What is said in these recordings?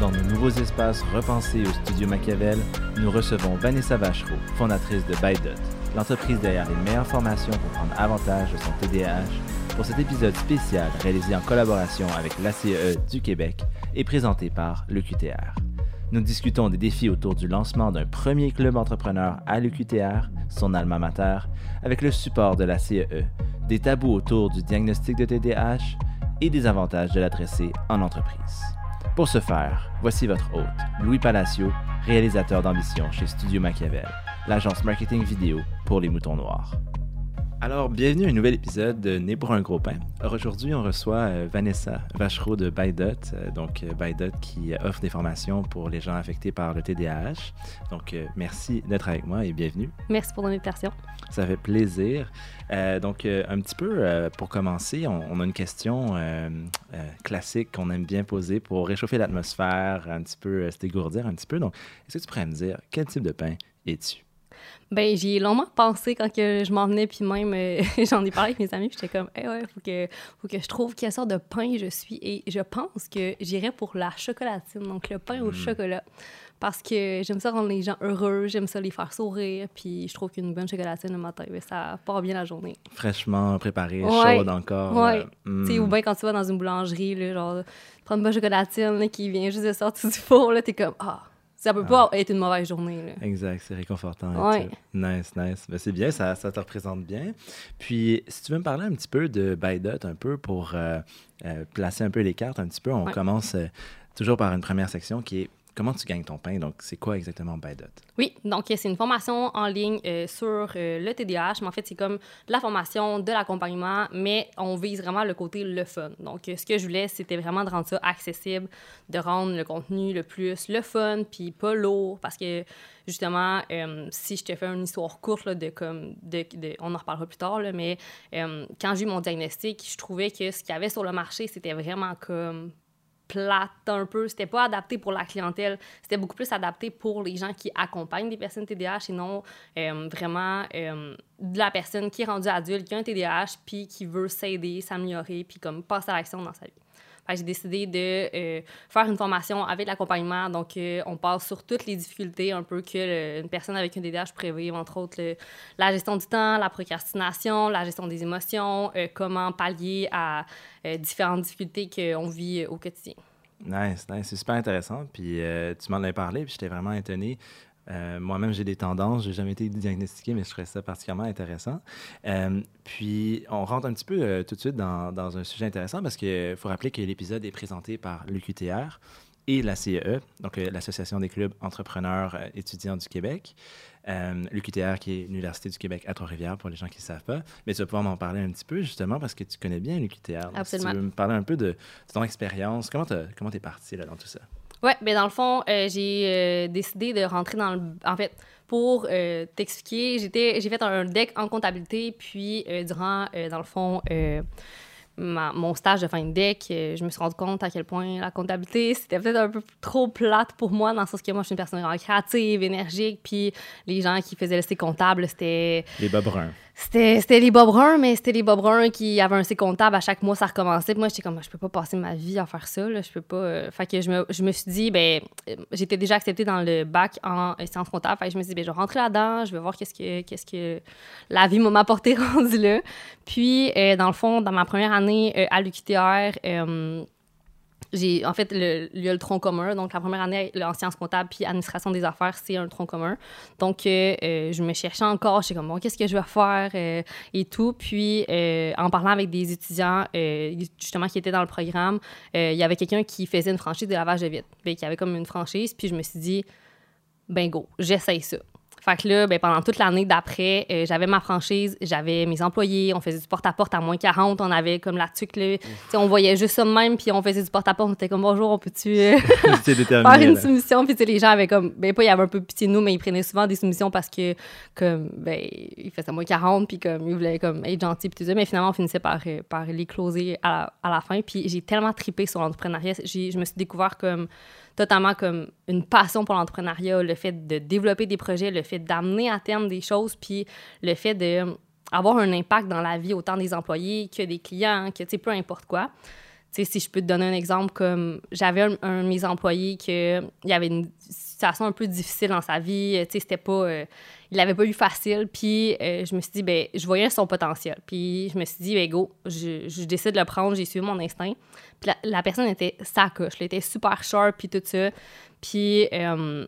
Dans nos nouveaux espaces repensés au studio Machiavel, nous recevons Vanessa Vachereau, fondatrice de ByDot, l'entreprise derrière les meilleures formations pour prendre avantage de son TDAH, pour cet épisode spécial réalisé en collaboration avec l'ACE du Québec et présenté par le QTR. Nous discutons des défis autour du lancement d'un premier club entrepreneur à l'UQTR, son alma mater, avec le support de la CEE, des tabous autour du diagnostic de TDAH et des avantages de l'adresser en entreprise. Pour ce faire, voici votre hôte, Louis Palacio, réalisateur d'ambition chez Studio Machiavel, l'agence marketing vidéo pour les moutons noirs. Alors, bienvenue à un nouvel épisode de Né pour un gros pain. Aujourd'hui, on reçoit euh, Vanessa Vachereau de ByDot, euh, donc euh, ByDot qui offre des formations pour les gens affectés par le TDAH. Donc, merci d'être avec moi et bienvenue. Merci pour l'invitation. Ça fait plaisir. Euh, donc, un petit peu euh, pour commencer, on, on a une question euh, classique qu'on aime bien poser pour réchauffer l'atmosphère, un petit peu se dégourdir un petit peu. Donc, est-ce que tu pourrais me dire quel type de pain es-tu? Ben, j'y ai longuement pensé quand que je m'en venais, puis même, euh, j'en ai parlé avec mes amis, puis j'étais comme, eh ouais, faut que, faut que je trouve quelle sorte de pain je suis. Et je pense que j'irais pour la chocolatine, donc le pain au chocolat. Parce que j'aime ça rendre les gens heureux, j'aime ça les faire sourire, puis je trouve qu'une bonne chocolatine le matin, ben, ça part bien la journée. Fraîchement préparée, Ouais. chaude encore. Ouais. euh, mm. Tu sais, ou bien quand tu vas dans une boulangerie, là, genre, prendre une bonne chocolatine là, qui vient juste de sortir du four, là, t'es comme, ah, ça peut pas être une mauvaise journée, là. Exact, c'est réconfortant. Ouais. Nice, nice. Ben, c'est bien, ça, ça te représente bien. Puis, si tu veux me parler un petit peu de ByDot, un peu pour euh, euh, placer un peu les cartes, un petit peu, on Ouais. commence euh, toujours par une première section qui est comment tu gagnes ton pain? Donc, c'est quoi exactement ByDot? Oui, donc euh, c'est une formation en ligne euh, sur euh, le TDAH, mais en fait, c'est comme la formation, de l'accompagnement, mais on vise vraiment le côté le fun. Donc, ce que je voulais, c'était vraiment de rendre ça accessible, de rendre le contenu le plus le fun, puis pas lourd, parce que justement, si je te fais une histoire courte de comme, de, on en reparlera plus tard, mais quand j'ai eu mon diagnostic, je trouvais que ce qu'il y avait sur le marché, c'était vraiment comme plate un peu. C'était pas adapté pour la clientèle. C'était beaucoup plus adapté pour les gens qui accompagnent des personnes TDAH et non euh, vraiment euh, de la personne qui est rendue adulte, qui a un TDAH, puis qui veut s'aider, s'améliorer, puis comme passer à l'action dans sa vie. J'ai décidé de euh, faire une formation avec l'accompagnement. Donc, euh, on passe sur toutes les difficultés un peu que le- une personne avec un TDAH pourrait vivre, entre autres la gestion du temps, la procrastination, la gestion des émotions, euh, comment pallier à différentes difficultés qu'on vit au quotidien. Nice, nice. C'est super intéressant. Puis, tu m'en as parlé, puis j'étais vraiment étonné. Euh, Moi-même, j'ai des tendances. J'ai jamais été diagnostiqué, mais je trouvais ça particulièrement intéressant. Euh, puis, on rentre un petit peu euh, tout de suite dans, dans un sujet intéressant parce qu'il faut rappeler que l'épisode est présenté par l'UQTR et la CEE, donc euh, l'Association des clubs entrepreneurs étudiants du Québec. Euh, L'UQTR, qui est l'Université du Québec à Trois-Rivières, pour les gens qui ne savent pas. Mais tu vas pouvoir m'en parler un petit peu, justement, parce que tu connais bien l'UQTR. Donc, Absolument. Si tu veux me parler un peu de, de ton expérience, comment tu comment es parti là, dans tout ça? Ouais, mais dans le fond, euh, j'ai euh, décidé de rentrer dans le. En fait, pour euh, t'expliquer, j'ai fait un deck en comptabilité, puis durant, dans le fond, ma- mon stage de fin de deck, je me suis rendu compte à quel point la comptabilité, c'était peut-être un peu trop plate pour moi, dans le sens que moi, je suis une personne vraiment créative, énergique, puis les gens qui faisaient le comptable, c'était. Les bas bruns. C'était, les Bob bruns, mais c'était les Bob bruns qui avaient un C comptable à chaque mois, ça recommençait. Moi, j'étais comme, je peux pas passer ma vie à faire ça, là, je peux pas. euh. Fait que je me, je me suis dit, ben, euh, j'étais déjà acceptée dans le bac en euh, sciences comptables. Fait que je me suis dit, ben, je vais rentrer là-dedans, je vais voir qu'est-ce que, qu'est-ce que la vie m'a apporté rendu là. Puis, dans le fond, dans ma première année à l'UQTR, j'ai en fait le, il y a le tronc commun. Donc la première année en sciences comptables puis administration des affaires c'est un tronc commun. Donc euh, euh, je me cherchais encore. J'étais comme bon qu'est-ce que je vais faire euh, et tout. Puis en parlant avec des étudiants justement qui étaient dans le programme il y avait quelqu'un qui faisait une franchise de lavage de qu'il y avait comme une franchise. Puis je me suis dit ben go j'essaye ça Fait que là, ben, pendant toute l'année d'après, euh, j'avais ma franchise, j'avais mes employés, on faisait du porte-à-porte à moins 40, on avait comme la tuque, là. On voyait juste ça de même, puis on faisait du porte-à-porte, on était comme bonjour, on peut-tu euh, faire une là. soumission? Puis les gens avaient comme, ben pas, il y avait un peu pitié de nous, mais ils prenaient souvent des soumissions parce que, comme, ben, ils faisaient moins 40, puis comme, ils voulaient comme être gentils, puis tout ça, mais finalement, on finissait par, euh, par les closer à la, à la fin. Puis j'ai tellement tripé sur l'entrepreneuriat, je me suis découvert comme totalement comme une passion pour l'entrepreneuriat, le fait de développer des projets, le fait d'amener à terme des choses, puis le fait de euh, un impact dans la vie autant des employés que des clients, que tu sais peu importe quoi. Sais, si je peux te donner un exemple, comme j'avais un, de mes employés que il avait une situation un peu difficile dans sa vie, c'était pas, euh, il l'avait pas eu facile, puis euh, je me suis dit, ben, je voyais son potentiel, puis je me suis dit, ben, go, je, décide de le prendre, j'ai suivi mon instinct, puis la, la personne était sacoche, elle était super sharp, puis tout ça, puis euh,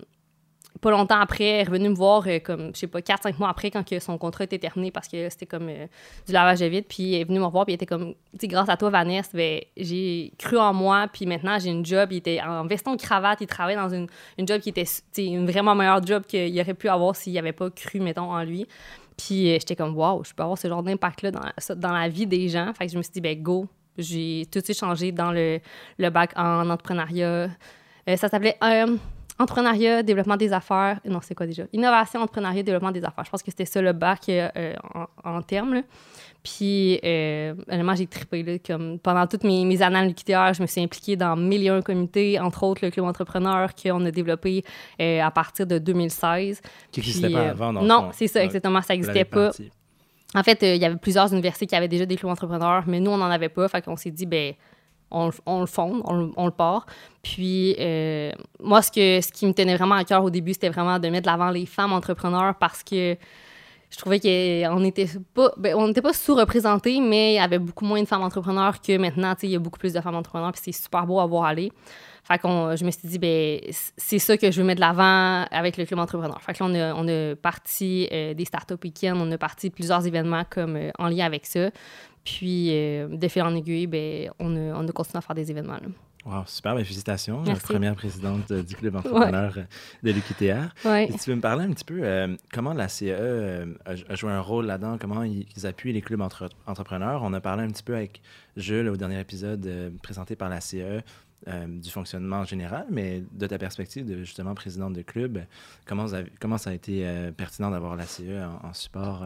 pas longtemps après, elle est revenue me voir, euh, comme, je sais pas, 4-5 mois après, quand que son contrat était terminé, parce que c'était comme euh, du lavage de vide. Puis elle est venue me voir, puis elle était comme, tu grâce à toi, Vanessa, ben, j'ai cru en moi, puis maintenant, j'ai une job. Il était en veston cravate, il travaillait dans une, job qui était, une vraiment meilleure job qu'il aurait pu avoir s'il avait pas cru, mettons, en lui. Puis euh, j'étais comme, waouh, je peux avoir ce genre d'impact-là dans, ça- dans la vie des gens. Fait que je me suis dit, ben, go. J'ai tout de suite changé dans le, le bac en entrepreneuriat. Euh, ça s'appelait entrepreneuriat, développement des affaires. Non, c'est quoi déjà? Innovation, entrepreneuriat, développement des affaires. Je pense que c'était ça le bac euh, en, en termes. là. Puis, euh, j'ai trippé. Là, comme pendant toutes mes, mes années l'UQTR, je me suis impliquée dans mille et un comités, entre autres le Club Entrepreneur qu'on a développé euh, à partir de 2016. Qui n'existait pas euh, avant, dans Non, c'est ça, exactement. Ça n'existait pas. En fait, il y avait plusieurs universités qui avaient déjà des clubs entrepreneurs, mais nous, on n'en avait pas. Fait qu'on s'est dit, ben, on, le- on le fonde, on, le- part. Puis, euh, moi, ce, qui me tenait vraiment à cœur au début, c'était vraiment de mettre de l'avant les femmes entrepreneurs parce que je trouvais qu'on n'était pas, ben, pas sous-représentés, mais il y avait beaucoup moins de femmes entrepreneurs que maintenant. Il y a beaucoup plus de femmes entrepreneurs, puis c'est super beau à voir aller. Fait qu'on, je me suis dit, ben, c'est ça que je veux mettre de l'avant avec le club entrepreneur. Fait que là, on a, parti euh, des startup week-ends, on a parti plusieurs événements comme euh, en lien avec ça. Puis, euh, de fil en aiguille, ben, on, a, on a continué à faire des événements. là. Wow, super, ben, félicitations. Merci. Première présidente euh, du club entrepreneur euh, de l'UQTR. Ouais. Tu veux me parler un petit peu euh, comment la CE euh, a, joué un rôle là-dedans, comment ils, ils appuient les clubs entre- entrepreneurs? On a parlé un petit peu avec Jules au dernier épisode euh, présenté par la CE du fonctionnement général, mais de ta perspective de justement présidente de club, comment, vous avez- comment ça a été pertinent d'avoir la CE en, en support?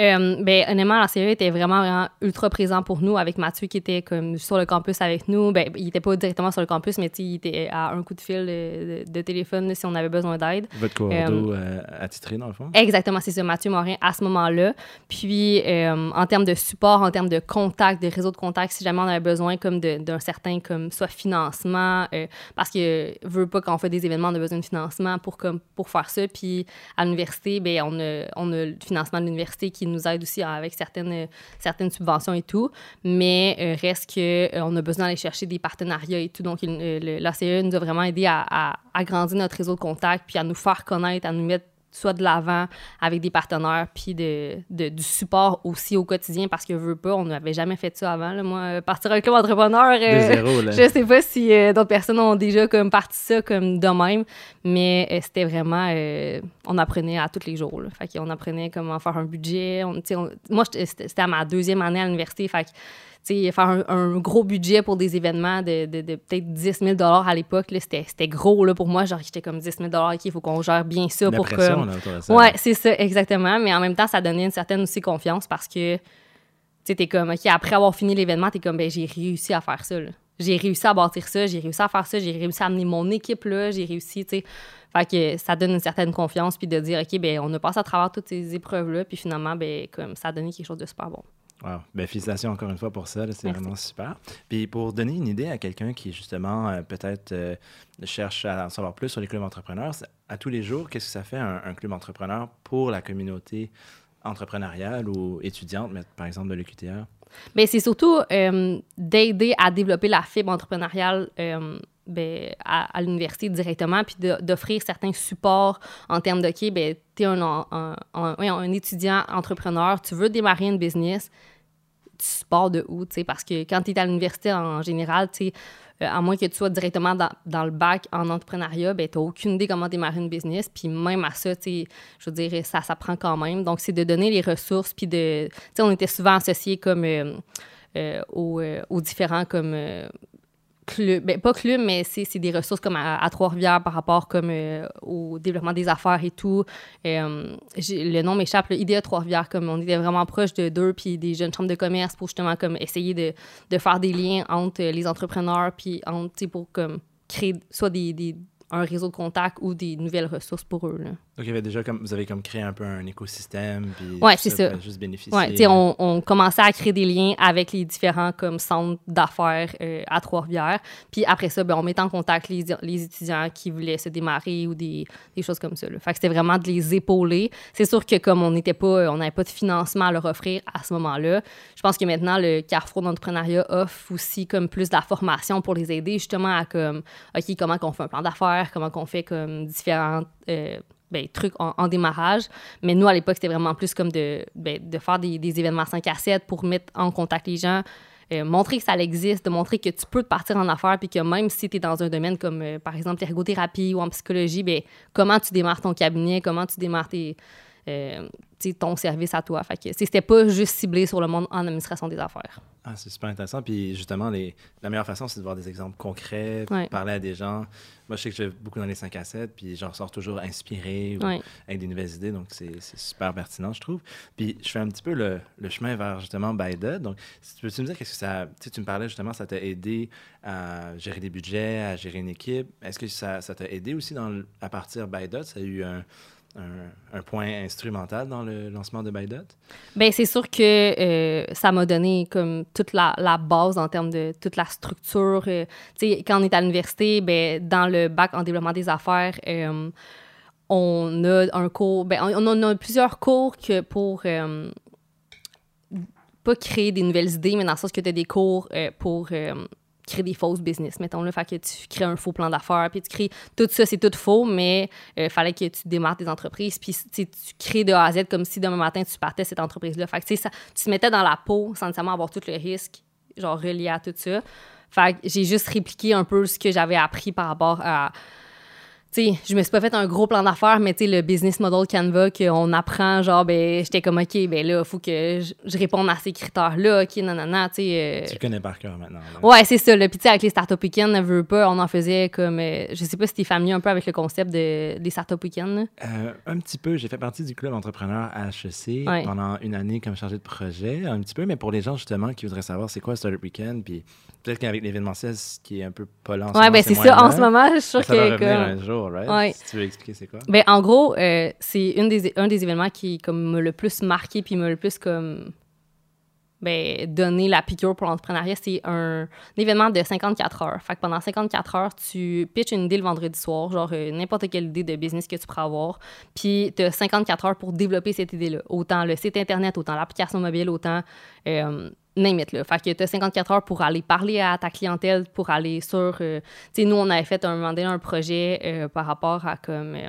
Euh? Euh, ben, honnêtement, la CE était vraiment, vraiment ultra présent pour nous avec Mathieu qui était comme sur le campus avec nous. Ben, il était pas directement sur le campus, mais il était à un coup de fil de, de- de téléphone si on avait besoin d'aide. Votre coordo euh, attitré, dans le fond? Exactement, c'est ça, Mathieu Morin à ce moment-là. Puis, euh, en termes de support, en termes de contact, de réseau de contact, si jamais on avait besoin comme d'un certain, comme soit financement, euh, parce que veut pas quand on fait des événements, on a besoin de financement pour, comme, pour faire ça. Puis, à l'université, ben, on, a, on a le financement de l'université qui nous aide aussi avec certaines, certaines subventions et tout. Mais euh, reste que euh, a besoin d'aller chercher des partenariats et tout. Donc, euh, l'ACE nous a vraiment aidé à, à agrandir notre réseau de contact, puis à nous faire connaître, à nous mettre soit de l'avant avec des partenaires, puis de, de- du support aussi au quotidien, parce que veux pas, on n'avait jamais fait ça avant. là. Moi, euh, partir un club entrepreneur, euh, zéro, là. je sais pas si euh, d'autres personnes ont déjà comme parti ça comme de même, mais euh, c'était vraiment, on apprenait à tous les jours. Là. Fait qu'on apprenait comment faire un budget. On, on- moi, c'était à ma deuxième année à l'université, fait que faire un, un gros budget pour des événements de, de- de peut-être 10 000 à l'époque, c'était gros là, pour moi. Genre, j'étais comme 10 000 OK, il faut qu'on gère bien ça La pour pression, que... là, ça. Ouais, c'est ça, exactement. Mais en même temps, ça donnait une certaine aussi confiance parce que, tu sais, t'es comme, OK, après avoir fini l'événement, t'es comme, ben, j'ai réussi à faire ça, là. J'ai réussi à bâtir ça, j'ai réussi à faire ça, j'ai réussi à amener mon équipe là, j'ai réussi, tu sais. Fait que ça donne une certaine confiance, puis de dire, OK, ben, on a passé à travers toutes ces épreuves-là, puis finalement, ben, comme, ça a donné quelque chose de super bon. Wow. Ben, félicitations encore une fois pour ça. C'est vraiment super. Puis pour donner une idée à quelqu'un qui, justement, euh, peut-être euh, cherche à en savoir plus sur les clubs entrepreneurs, à tous les jours, qu'est-ce que ça fait un, un club entrepreneur pour la communauté entrepreneuriale ou étudiante, mais, par exemple, de l'EQTR? Ben, c'est surtout euh, d'aider à développer la fibre entrepreneuriale ben, à, l'université directement, puis d'offrir certains supports en termes de, OK, ben, tu es un, étudiant entrepreneur, tu veux démarrer une business, tu pars de où, tu sais, parce que quand tu es à l'université en général, tu sais, euh, à moins que tu sois directement dans, le bac en entrepreneuriat, ben, tu n'as aucune idée comment démarrer une business. Puis même à ça, je veux dire, ça s'apprend quand même. Donc, c'est de donner les ressources. Puis de. Tu sais, on était souvent associés comme. euh, euh, aux, aux différents comme ben, pas clubs, mais c'est des ressources comme à, Trois-Rivières par rapport comme euh, au développement des affaires et tout. Euh, le nom m'échappe, le IDEA Trois-Rivières, comme on était vraiment proche de d'eux, puis des jeunes chambres de commerce pour justement comme essayer de, de faire des liens entre les entrepreneurs, puis entre, pour comme créer soit des- un réseau de contacts ou des nouvelles ressources pour eux. Là. Donc, il y avait déjà comme, vous avez comme créé un peu un écosystème. Puis Ouais, c'est ça. Juste bénéficier. Ouais, on, on commençait à créer des liens avec les différents comme centres d'affaires euh, à Trois-Rivières. Puis après ça, ben, on mettait en contact les, les étudiants qui voulaient se démarrer ou des, des choses comme ça. là. Fait que c'était vraiment de les épauler. C'est sûr que comme on n'était pas, on n'avait pas de financement à leur offrir à ce moment-là, je pense que maintenant le Carrefour d'entrepreneuriat offre aussi comme plus de la formation pour les aider justement à comme, ok, comment qu'on fait un plan d'affaires, comment qu'on fait comme différents euh, ben, trucs en, démarrage. Mais nous, à l'époque, c'était vraiment plus comme de, ben, de faire des, des événements 5 à 7 pour mettre en contact les gens, euh, montrer que ça existe, de montrer que tu peux te partir en affaires, puis que même si tu es dans un domaine comme, euh, par exemple, l'ergothérapie ou en psychologie, ben, comment tu démarres ton cabinet, comment tu démarres tes, euh, ton service à toi. Fait que, c'était pas juste ciblé sur le monde en administration des affaires. Ah, c'est super intéressant. Puis justement, les... la meilleure façon, c'est de voir des exemples concrets, Ouais. parler à des gens. Moi, je sais que je vais beaucoup dans les 5 à 7, puis j'en ressors toujours inspiré ou Ouais. avec des nouvelles idées. Donc, c'est super pertinent, je trouve. Puis je fais un petit peu le, le chemin vers justement Baida. Donc, si tu peux-tu me dire qu'est-ce que ça. Tu me parlais justement, ça t'a aidé à gérer des budgets, à gérer une équipe. Est-ce que ça ça t'a aidé aussi dans à partir Baida? Ça a eu un, un, point instrumental dans le lancement de Baida? Ben c'est sûr que euh, ça m'a donné comme toute la, base en termes de toute la structure. euh, tu sais, quand on est à l'université, ben, dans le bac en développement des affaires, euh, on a un cours, ben, on, on a plusieurs cours que pour pas créer des nouvelles idées, mais dans le sens que tu as des cours pour euh, créer des fausses business, mettons le fait que tu crées un faux plan d'affaires, puis tu crées tout ça, c'est tout faux, mais il fallait que tu démarres des entreprises, puis tu crées de A à Z comme si demain matin tu partais cette entreprise-là. Fait que ça- tu te mettais dans la peau sans nécessairement avoir tout le risque, genre relié à tout ça. Fait que j'ai juste répliqué un peu ce que j'avais appris par rapport à. Sais, je me suis pas fait un gros plan d'affaires, mais tu sais, le business model Canva qu'on apprend, genre, ben, j'étais comme, OK, ben là, il faut que je, je réponde à ces critères-là, OK, nanana, tu sais. euh, Tu connais par cœur maintenant. là. Ouais, c'est ça. Le petit avec les Startup Weekend, ne veut pas, on en faisait comme. euh, je sais pas si t'es familier un peu avec le concept de, des Startup Weekend. Euh, un petit peu. J'ai fait partie du club entrepreneur à HEC Ouais. pendant une année comme chargé de projet. Un petit peu, mais pour les gens justement qui voudraient savoir c'est quoi Startup Weekend, puis peut-être qu'avec l'événementiel, ce qui est un peu pas Ouais, ben c'est ça. En ce moment, je suis Ça va que. comme- un jour, right? Ouais. Si tu veux expliquer c'est quoi? Ben, en gros, euh, c'est une des, un des événements qui comme, m'a le plus marqué puis m'a le plus comme ben, donné la piqûre pour l'entrepreneuriat. C'est un, un événement de 54 heures. Fait que pendant 54 heures, tu pitches une idée le vendredi soir, genre euh, n'importe quelle idée de business que tu pourras avoir. Puis tu as 54 heures pour développer cette idée-là. Autant le site Internet, autant l'application mobile, autant euh, name it, là. Fait que tu as 54 heures pour aller parler à ta clientèle, pour aller sur... euh, tu sais, nous, on avait fait un moment donné un projet euh, par rapport à comme... euh,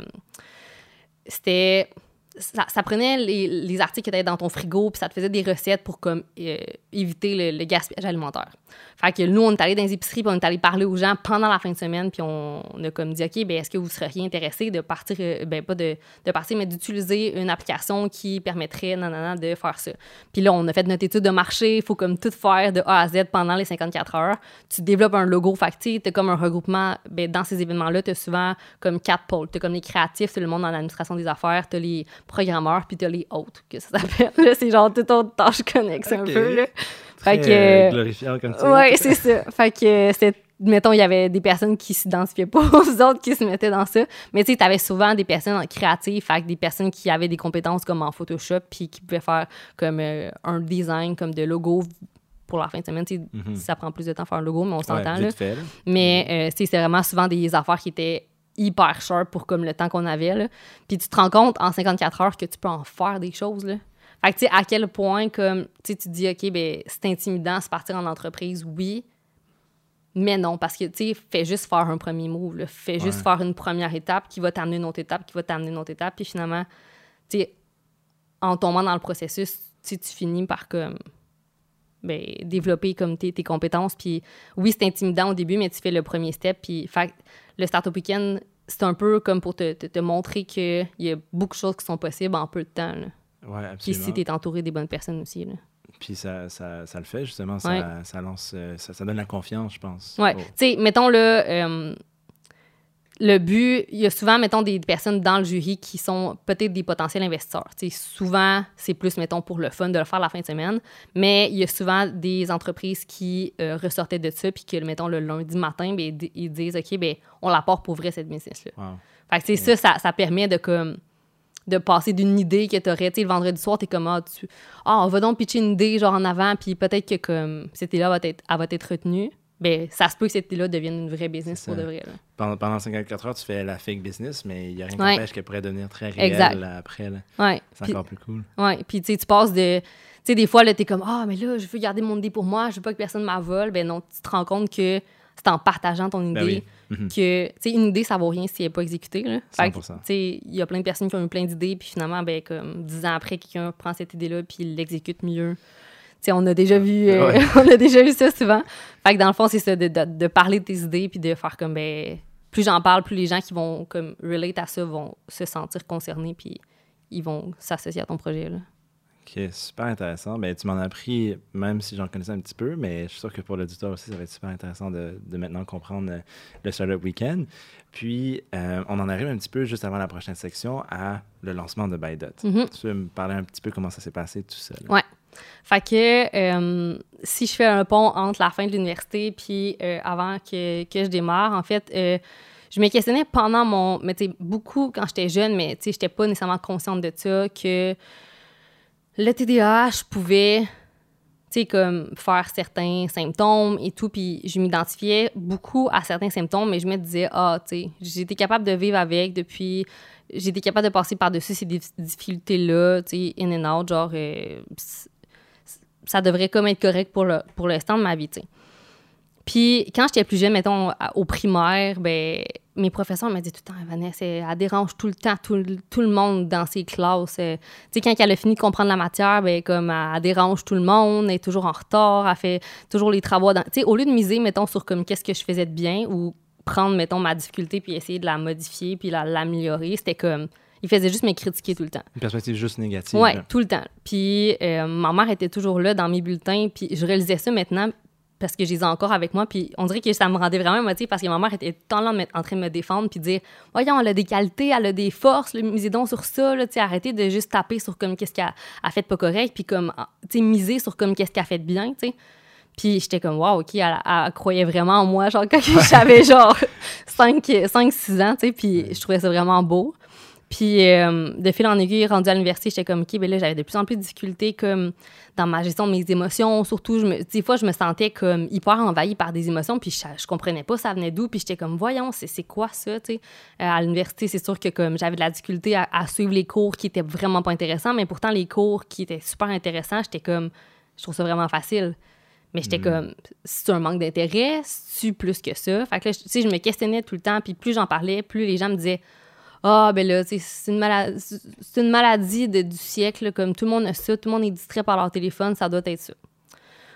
c'était ça, prenait les, les articles qui étaient dans ton frigo puis ça te faisait des recettes pour comme euh, éviter le, gaspillage alimentaire. Fait que nous on est allé dans les épiceries puis on est allé parler aux gens pendant la fin de semaine puis on, a comme dit OK ben est-ce que vous seriez intéressé de partir euh, ben pas de, de partir mais d'utiliser une application qui permettrait nanana de faire ça? Puis là on a fait notre étude de marché, il faut comme tout faire de A à Z pendant les 54 heures. Tu développes un logo fait que tu comme un regroupement ben, dans ces événements là tu as souvent comme quatre pôles, tu comme les créatifs, c'est le monde dans l'administration des affaires, tu as les programmeurs puis as les autres que ça s'appelle. C'est genre toute autre tâche connexe un peu là. Très Fait que euh, glorifiant comme ça. Ouais, c'est ça. Fait que euh, c'était mettons il y avait des personnes qui s'identifiaient pas aux autres qui se mettaient dans ça, mais tu sais t'avais souvent des personnes créatives, fait des personnes qui avaient des compétences comme en Photoshop puis qui pouvaient faire comme euh, un design comme de logo pour la fin de semaine, tu sais, Mhm. ça prend plus de temps à faire un logo, mais on s'entend vite là. fait, là. Mais euh, tu sais, c'est vraiment souvent des affaires qui étaient hyper sharp pour comme le temps qu'on avait. Là. Puis tu te rends compte en 54 heures que tu peux en faire des choses. Là. Fait que tu sais, à quel point comme tu te dis, OK, ben c'est intimidant, se partir en entreprise, oui. Mais non, parce que, tu sais, fais juste faire un premier move. Là. Fais juste faire une première étape qui va t'amener une autre étape, qui va t'amener une autre étape. Puis finalement, tu sais, en tombant dans le processus, tu finis par comme ben, développer comme tes, tes compétences. Puis oui, c'est intimidant au début, mais tu fais le premier step. Puis fait, le Startup Weekend, c'est un peu comme pour te, te, te montrer qu'il y a beaucoup de choses qui sont possibles en peu de temps. là. Ouais, Puis absolument. si tu es entouré des bonnes personnes aussi. Là. Puis ça, ça, ça le fait, justement. Ça, Ouais. ça lance... euh, Ça, ça donne la confiance, je pense. Ouais. Oh. Tu sais, mettons là, euh, le but, il y a souvent, mettons, des personnes dans le jury qui sont peut-être des potentiels investisseurs. Souvent, c'est plus, mettons, pour le fun de le faire la fin de semaine, mais il y a souvent des entreprises qui euh, ressortaient de ça, puis que, mettons, le lundi matin, ben, ils di- ils disent, OK, ben, on la porte pour vrai, cette business-là. Wow. Fait que, ça, ça, ça permet de, comme, de passer d'une idée que tu aurais, tu le vendredi soir, tu es comme, ah, tu... ah, on va donc pitcher une idée, genre, en avant, puis peut-être que, comme, cette idée-là va être, elle va être retenue. Ben, ça se peut que cette idée-là devienne une vraie business pour de vrai. Là. Pendant, pendant 54 heures, tu fais la fake business, mais il n'y a rien qui Ouais. empêche qu'elle pourrait devenir très réelle Exact. là, après. Ouais. C'est encore plus cool. Ouais, puis tu tu passes de. Tu sais, des fois, là, t'es comme, ah, mais là, je veux garder mon idée pour moi, je veux pas que personne m'avole. Ben non, tu te rends compte que c'est en partageant ton idée Ben oui. Mhm. que, tu sais, une idée, ça vaut rien si elle n'est pas exécutée. Là. Fait que, 100%. tu sais, il y a plein de personnes qui ont eu plein d'idées, puis finalement, ben, comme dix ans après, quelqu'un prend cette idée-là, puis l'exécute mieux. On a déjà vu, euh, Ouais. on a déjà vu ça souvent. Fait que dans le fond, c'est ça, de, de, de parler de tes idées, puis de faire comme, ben, plus j'en parle, plus les gens qui vont, comme, relate à ça vont se sentir concernés, puis ils vont s'associer à ton projet, là. Ok, super intéressant. Ben, tu m'en as appris, même si j'en connaissais un petit peu, mais je suis sûr que pour l'auditeur aussi, ça va être super intéressant de, de maintenant comprendre euh, le Startup Weekend. Puis, euh, on en arrive un petit peu juste avant la prochaine section à le lancement de ByDot. Mhm. Tu veux me parler un petit peu comment ça s'est passé tout là? Ouais. Fait que euh, si je fais un pont entre la fin de l'université puis euh, avant que, que je démarre, en fait, euh, je me questionnais pendant mon. Mais tu beaucoup quand j'étais jeune, mais tu sais, j'étais pas nécessairement consciente de ça, que le TDAH pouvait, tu sais, comme faire certains symptômes et tout, puis je m'identifiais beaucoup à certains symptômes, mais je me disais, ah, tu sais, j'étais capable de vivre avec depuis. J'étais capable de passer par-dessus ces dif- difficultés-là, tu sais, in and out, genre, ça devrait comme être correct pour le, pour l'instant de ma vie. Puis quand j'étais plus jeune, mettons, au primaire, ben, mes professeurs me disaient tout le temps, Vanessa, elle, dérange tout le temps tout, tout le monde dans ses classes. Euh, Tu sais, quand elle a fini de comprendre la matière, ben, comme elle, dérange tout le monde, elle est toujours en retard, elle fait toujours les travaux. dans- Tu sais, au lieu de miser, mettons, sur comme qu'est-ce que je faisais de bien ou prendre, mettons, ma difficulté puis essayer de la modifier puis la- l'améliorer, c'était comme... Il faisait juste me critiquer tout le temps. Une perspective juste négative. Là. tout le temps. Puis euh, ma mère était toujours là dans mes bulletins, puis je réalisais ça maintenant parce que je les ai encore avec moi, puis on dirait que ça me rendait vraiment émotive parce que ma mère était tout le temps en train de me défendre puis dire voyons, elle a des qualités, elle a des forces, le misez donc sur ça, là, arrêtez de juste taper sur comme qu'est-ce qu'elle a fait pas correct, puis comme tu sais miser sur comme qu'est-ce qu'elle a fait bien, tu sais. Puis j'étais comme, wow, OK, elle, elle croyait vraiment en moi, genre quand j'avais genre 5-6 ans, tu sais, puis je trouvais ça vraiment beau. Puis euh, de fil en aiguille, rendu à l'université, j'étais comme, OK, ben là, j'avais de plus en plus de difficultés comme dans ma gestion de mes émotions. Surtout, je me, des fois, je me sentais comme hyper envahie par des émotions, puis je, je comprenais pas ça venait d'où. Puis j'étais comme, voyons, c'est quoi ça, tu sais? Euh, à l'université, c'est sûr que comme j'avais de la difficulté à, à suivre les cours qui étaient vraiment pas intéressants, mais pourtant, les cours qui étaient super intéressants, j'étais comme, je trouve ça vraiment facile. Mais j'étais comme, c'est un manque d'intérêt, c'est plus que ça? Fait que là, tu sais, je me questionnais tout le temps, puis plus j'en parlais, plus les gens me disaient, ah, ben là, c'est une, une maladie du siècle, comme tout le monde a ça, tout le monde est distrait par leur téléphone, ça doit être ça.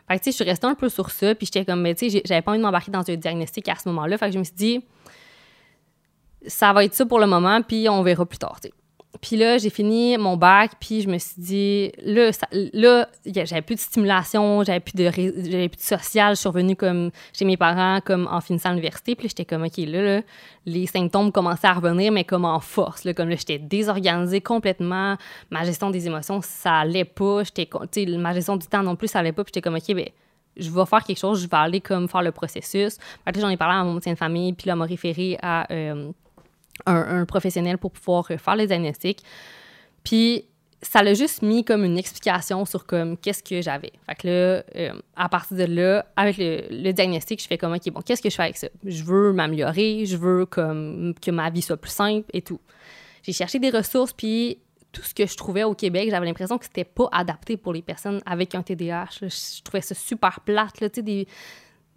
Fait que, tu sais, je suis restée un peu sur ça, puis j'étais comme, mais tu sais, j'avais pas envie de m'embarquer dans un diagnostic à ce moment-là. Fait que je me suis dit, ça va être ça pour le moment, puis on verra plus tard, tu sais. Puis là, j'ai fini mon bac, puis je me suis dit, là, là j'avais plus de stimulation, j'avais plus de, plus de social. Je suis revenue comme chez mes parents, comme en finissant l'université. Puis j'étais comme, OK, là, là, les symptômes commençaient à revenir, mais comme en force. Là, comme là, j'étais désorganisée complètement. Ma gestion des émotions, ça allait pas. J'étais, ma gestion du temps non plus, ça allait pas. Puis j'étais comme, OK, ben je vais faire quelque chose, je vais aller comme faire le processus. Là, j'en ai parlé à mon médecin de famille, puis là, m'a référé à euh, un, professionnel pour pouvoir faire le diagnostic. Puis ça l'a juste mis comme une explication sur comme qu'est-ce que j'avais. Fait que là, euh, à partir de là, avec le, diagnostic, je fais comme, OK, bon, qu'est-ce que je fais avec ça? Je veux m'améliorer, je veux comme que ma vie soit plus simple et tout. J'ai cherché des ressources, puis tout ce que je trouvais au Québec, j'avais l'impression que c'était pas adapté pour les personnes avec un TDAH. je trouvais ça super plate, là, tu sais, des,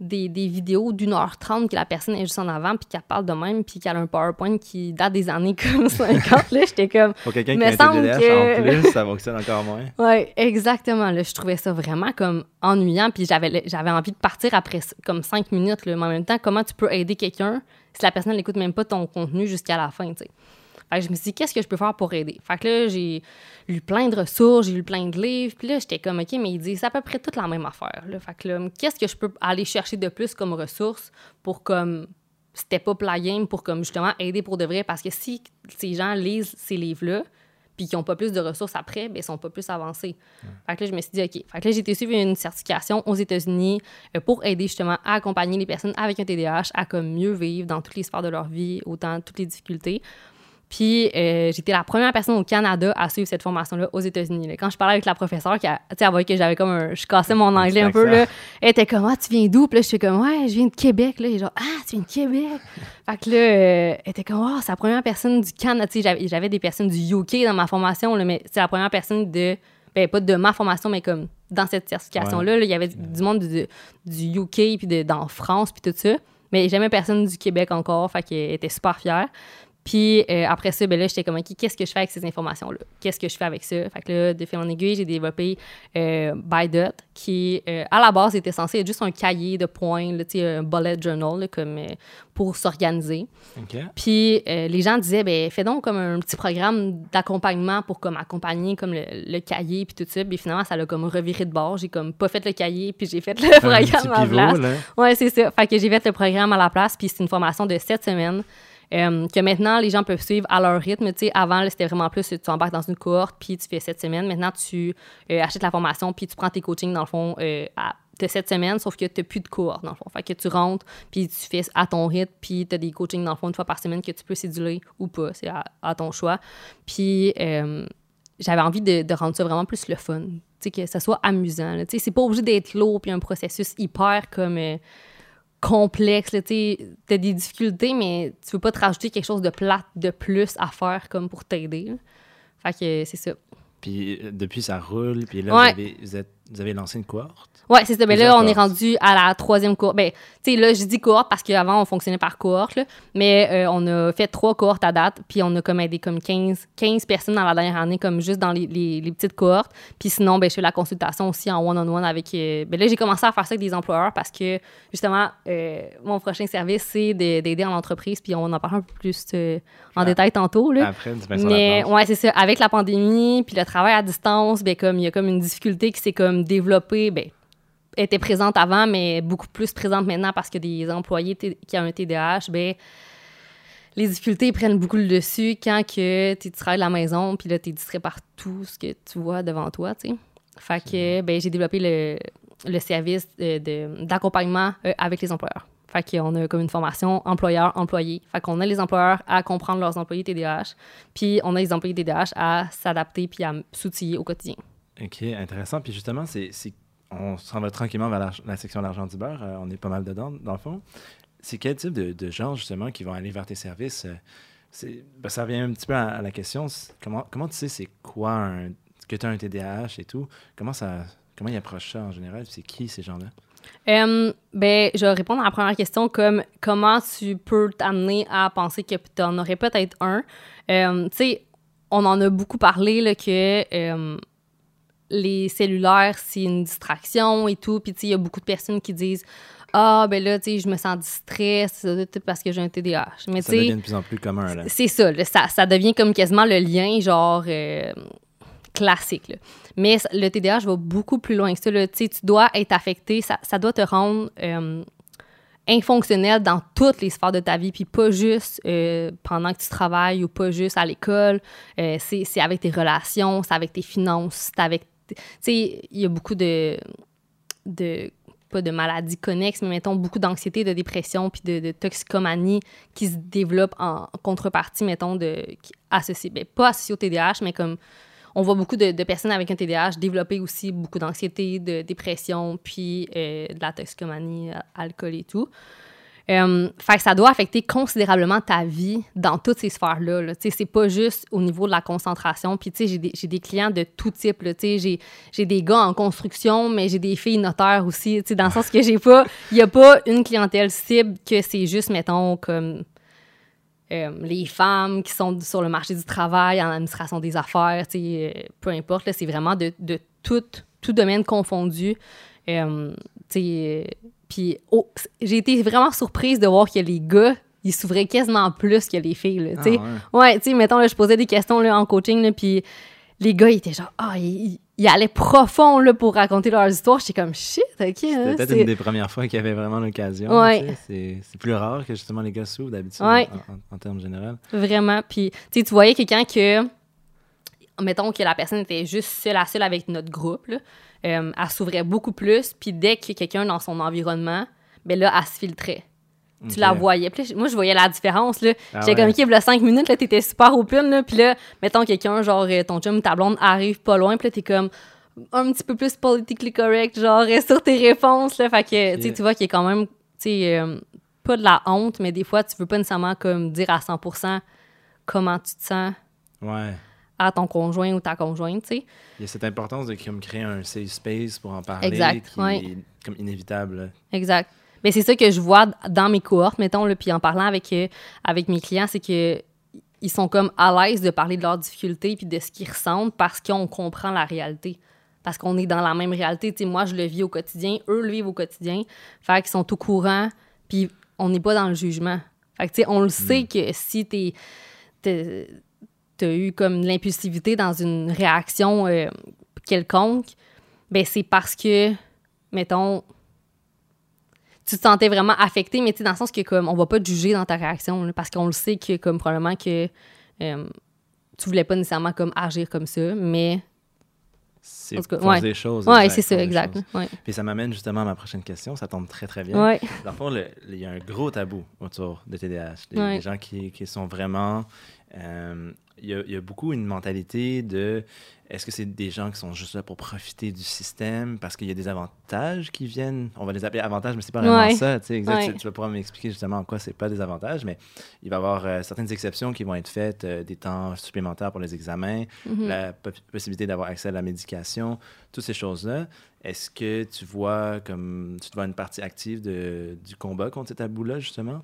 des, des vidéos d'une heure trente que la personne est juste en avant, puis qu'elle parle de même, puis qu'elle a un PowerPoint qui date des années comme 50. là, j'étais comme. Pour quelqu'un qui a semble que- en plus, ça fonctionne encore moins. Ouais, exactement. Là, je trouvais ça vraiment comme ennuyant, puis j'avais, j'avais envie de partir après comme cinq minutes. Là. Mais en même temps, comment tu peux aider quelqu'un si la personne n'écoute même pas ton contenu jusqu'à la fin, tu sais? Je me suis dit, qu'est-ce que je peux faire pour aider? Fait que là, j'ai lu plein de ressources, j'ai lu plein de livres, puis là, j'étais comme, OK, mais ils disent à peu près toute la même affaire. Là. Fait que là, qu'est-ce que je peux aller chercher de plus comme ressources pour comme step up la game, pour comme justement aider pour de vrai? Parce que si ces gens lisent ces livres-là, puis qui n'ont pas plus de ressources après, ben, ils sont pas plus avancés. Fait que là, je me suis dit, OK. Fait que là, j'ai été suivre une certification aux États-Unis euh, pour aider justement à accompagner les personnes avec un TDAH à comme mieux vivre dans toutes les sphères de leur vie, autant toutes les difficultés. Puis euh, j'étais la première personne au Canada à suivre cette formation-là aux États-Unis. Quand je parlais avec la professeure, qui a- elle voyait que j'avais comme un. Je cassais mon anglais un peu, là. Elle était comme, ah, tu viens d'où? Puis là, je suis comme, ouais, je viens de Québec, là. Et genre, ah, tu viens de Québec. fait que là, euh, elle était comme, oh, c'est la première personne du Canada. J'avais- des personnes du UK dans ma formation, là, mais c'est la première personne de. Ben, pas de ma formation, mais comme dans cette certification-là, là, il y avait du, du monde du, du UK, puis de- dans France, puis tout ça. Mais jamais personne du Québec encore, fait qu'elle était super fière. Puis euh, après ça, ben là, j'étais comme, OK, qu'est-ce que je fais avec ces informations-là? Qu'est-ce que je fais avec ça? Fait que là, de fil en aiguille, j'ai développé euh, ByDot, qui, euh, à la base, était censé être juste un cahier de points, là, un bullet journal, là, comme euh, pour s'organiser. Puis les gens disaient, ben fais donc comme un petit programme d'accompagnement pour comme accompagner comme le, le cahier puis tout ça. Puis finalement, ça l'a comme reviré de bord. J'ai comme pas fait le cahier, puis j'ai fait le Un petit programme à la place. là. Ouais, c'est ça. Fait que j'ai fait le programme à la place, puis c'est une formation de sept semaines. Euh, que maintenant, les gens peuvent suivre à leur rythme. Tu sais, avant, c'était vraiment plus, tu embarques dans une cohorte, puis tu fais sept semaines. Maintenant, tu euh, achètes la formation, puis tu prends tes coachings, dans le fond, euh, à de sept semaines, sauf que tu n'as plus de cohorte, dans le fond. Fait que tu rentres, puis tu fais à ton rythme, puis tu as des coachings, dans le fond, une fois par semaine que tu peux céduler ou pas. C'est à, ton choix. Puis j'avais envie de, rendre ça vraiment plus le fun. Tu sais, que ça soit amusant. Tu sais, c'est pas obligé d'être lourd, puis un processus hyper comme... complexe, tu as des difficultés, mais tu veux pas te rajouter quelque chose de plate de plus à faire comme pour t'aider. Fait que c'est ça. Puis euh, depuis, ça roule. Puis là, Ouais. vous, avez, vous, êtes- vous avez lancé une cohorte? Ouais, c'est ça. Mais là, Plusieurs on est rendu à la troisième cohorte. Ben, tu sais, là, je dis cohorte parce qu'avant, on fonctionnait par cohorte, là. Mais euh, on a fait trois cohortes à date, puis on a comme aidé comme 15, 15 personnes dans la dernière année, comme juste dans les, les- les petites cohortes. Puis sinon, ben, je fais la consultation aussi en one-on-one avec... euh, ben là, j'ai commencé à faire ça avec des employeurs parce que, justement, euh, mon prochain service, c'est de- d'aider en entreprise, puis on en parle un peu plus en Ah. détail tantôt, là. Après, Mais ouais, c'est ça. Avec la pandémie, puis le travail à distance, ben comme il y a comme une difficulté qui s'est comme développée, ben était présente avant, mais beaucoup plus présente maintenant parce que des employés qui ont un TDAH, ben les difficultés prennent beaucoup le dessus quand que tu travailles de la maison, puis là, tu es distrait par tout ce que tu vois devant toi, tu sais. Fait que, ben, j'ai développé le, le service de- d'accompagnement euh, avec les employeurs. Fait qu'on a comme une formation employeur-employé. Fait qu'on a les employeurs à comprendre leurs employés TDAH, puis on a les employés TDAH à s'adapter puis à s'outiller au quotidien. OK, intéressant. Puis justement, c'est, on s'en va tranquillement vers la, la section l'argent du beurre. Euh, on est pas mal dedans, dans le fond. C'est quel type de, gens, justement, qui vont aller vers tes services? Euh, ben, ça revient un petit peu à, la question. Comment, comment tu sais c'est quoi un, que tu as un TDAH et tout? Comment, ça, comment ils approchent ça en général? C'est qui ces gens-là? Ben, je vais répondre à la première question comme comment tu peux t'amener à penser que tu en aurais peut-être un? Tu sais, on en a beaucoup parlé là, que les cellulaires, c'est une distraction et tout. Puis, tu sais, il y a beaucoup de personnes qui disent Ah, ben là, tu sais, je me sens distrait, c'est parce que j'ai un TDAH. Mais tu Ça devient de plus en plus commun, là. c'est ça, là, ça, ça devient comme quasiment le lien, genre, euh, classique. là. Mais le TDAH va beaucoup plus loin que ça. là. Tu sais, tu dois être affecté, ça, ça doit te rendre euh, infonctionnel dans toutes les sphères de ta vie, puis pas juste euh, pendant que tu travailles ou pas juste à l'école. Euh, c'est c'est avec tes relations, c'est avec tes finances, c'est avec... Tu il y a beaucoup de... de pas de maladies connexes, mais mettons beaucoup d'anxiété, de dépression, puis de, toxicomanie qui se développent en contrepartie, mettons, de, qui, associés, ben, pas associés au TDAH, mais comme on voit beaucoup de, de personnes avec un TDAH développer aussi beaucoup d'anxiété, de dépression, puis euh, de la toxicomanie, euh, alcool et tout. Euh, fait que ça doit affecter considérablement ta vie dans toutes ces sphères-là. Là. C'est pas juste au niveau de la concentration. Puis, tu sais, j'ai des, des clients de tout type. J'ai j'ai des gars en construction, mais j'ai des filles notaires aussi. Dans le sens que j'ai pas... Il y a pas une clientèle cible que c'est juste, mettons, comme euh, les femmes qui sont sur le marché du travail, en administration des affaires, euh, peu importe. C'est vraiment de, de tout, tout domaine confondu. Puis oh, j'ai été vraiment surprise de voir que les gars, ils s'ouvraient quasiment plus que les filles. Là, tu sais. Ah, ouais, tu sais, mettons, là, je posais des questions là, en coaching, là, puis les gars, ils étaient genre, ah, ils, ils allaient profond là, pour raconter leurs histoires. J'étais comme, shit, ok. C'était peut-être une des premières fois qu'il y avait vraiment l'occasion. Ouais. C'est plus rare que justement les gars s'ouvrent d'habitude Ouais. en, en- en termes généraux. Vraiment. Puis, tu sais, tu voyais quelqu'un que, mettons que la personne était juste seule à seule avec notre groupe, là, euh, elle s'ouvrait beaucoup plus. Puis, dès qu'il y a quelqu'un dans son environnement, ben là, elle se filtrait. Tu la voyais. Puis là, moi, je voyais la différence. Là. Ah J'étais ouais. comme, OK, il y a cinq minutes, là, t'étais super open. Là, puis là, mettons quelqu'un, genre, euh, ton chum, ta blonde arrive pas loin. Puis là, t'es comme un petit peu plus politically correct, genre, euh, sur tes réponses. Là, fait que, tu vois qu'il y a quand même, tu sais, euh, pas de la honte, mais des fois, tu veux pas nécessairement comme dire à 100% comment tu te sens Ouais. À ton conjoint ou ta conjointe, tu sais. Il y a cette importance de comme, créer un safe space pour en parler Exact, qui ouais. est comme inévitable. Exact. Mais c'est ça que je vois dans mes cohortes, mettons, là, puis en parlant avec, euh, avec mes clients, c'est que ils sont comme à l'aise de parler de leurs difficultés puis de ce qu'ils ressentent parce qu'on comprend la réalité. Parce qu'on est dans la même réalité. Tu sais, moi, je le vis au quotidien, eux le vivent au quotidien. Fait qu'ils sont au courant, puis on n'est pas dans le jugement. Fait que, tu sais, on le sait que si t'es, t'es- t'as eu comme l'impulsivité dans une réaction euh, quelconque, ben c'est parce que, mettons, tu te sentais vraiment affecté, mais tu sais, dans le sens que comme on va pas te juger dans ta réaction, là, parce qu'on le sait que comme probablement que euh, tu voulais pas nécessairement comme agir comme ça, mais C'est force ouais. des choses. exact, c'est ça, exact. Ouais. Puis ça m'amène justement à ma prochaine question. Ça tombe très, très bien. Ouais. Dans le fond, il y a un gros tabou autour de TDAH. Les, les gens qui, qui sont vraiment... euh, il y, a, il y a beaucoup une mentalité de est-ce que c'est des gens qui sont juste là pour profiter du système? Parce qu'il y a des avantages qui viennent on va les appeler avantages mais c'est pas vraiment Ouais. ça tu sais, exact, Ouais. tu, tu vas pouvoir m'expliquer justement en quoi c'est pas des avantages mais il va y avoir euh, certaines exceptions qui vont être faites euh, des temps supplémentaires pour les examens Mhm. la po- possibilité d'avoir accès à la médication, toutes ces choses-là. Est-ce que tu vois comme tu te vois une partie active de, du combat contre ces tabous-là, justement?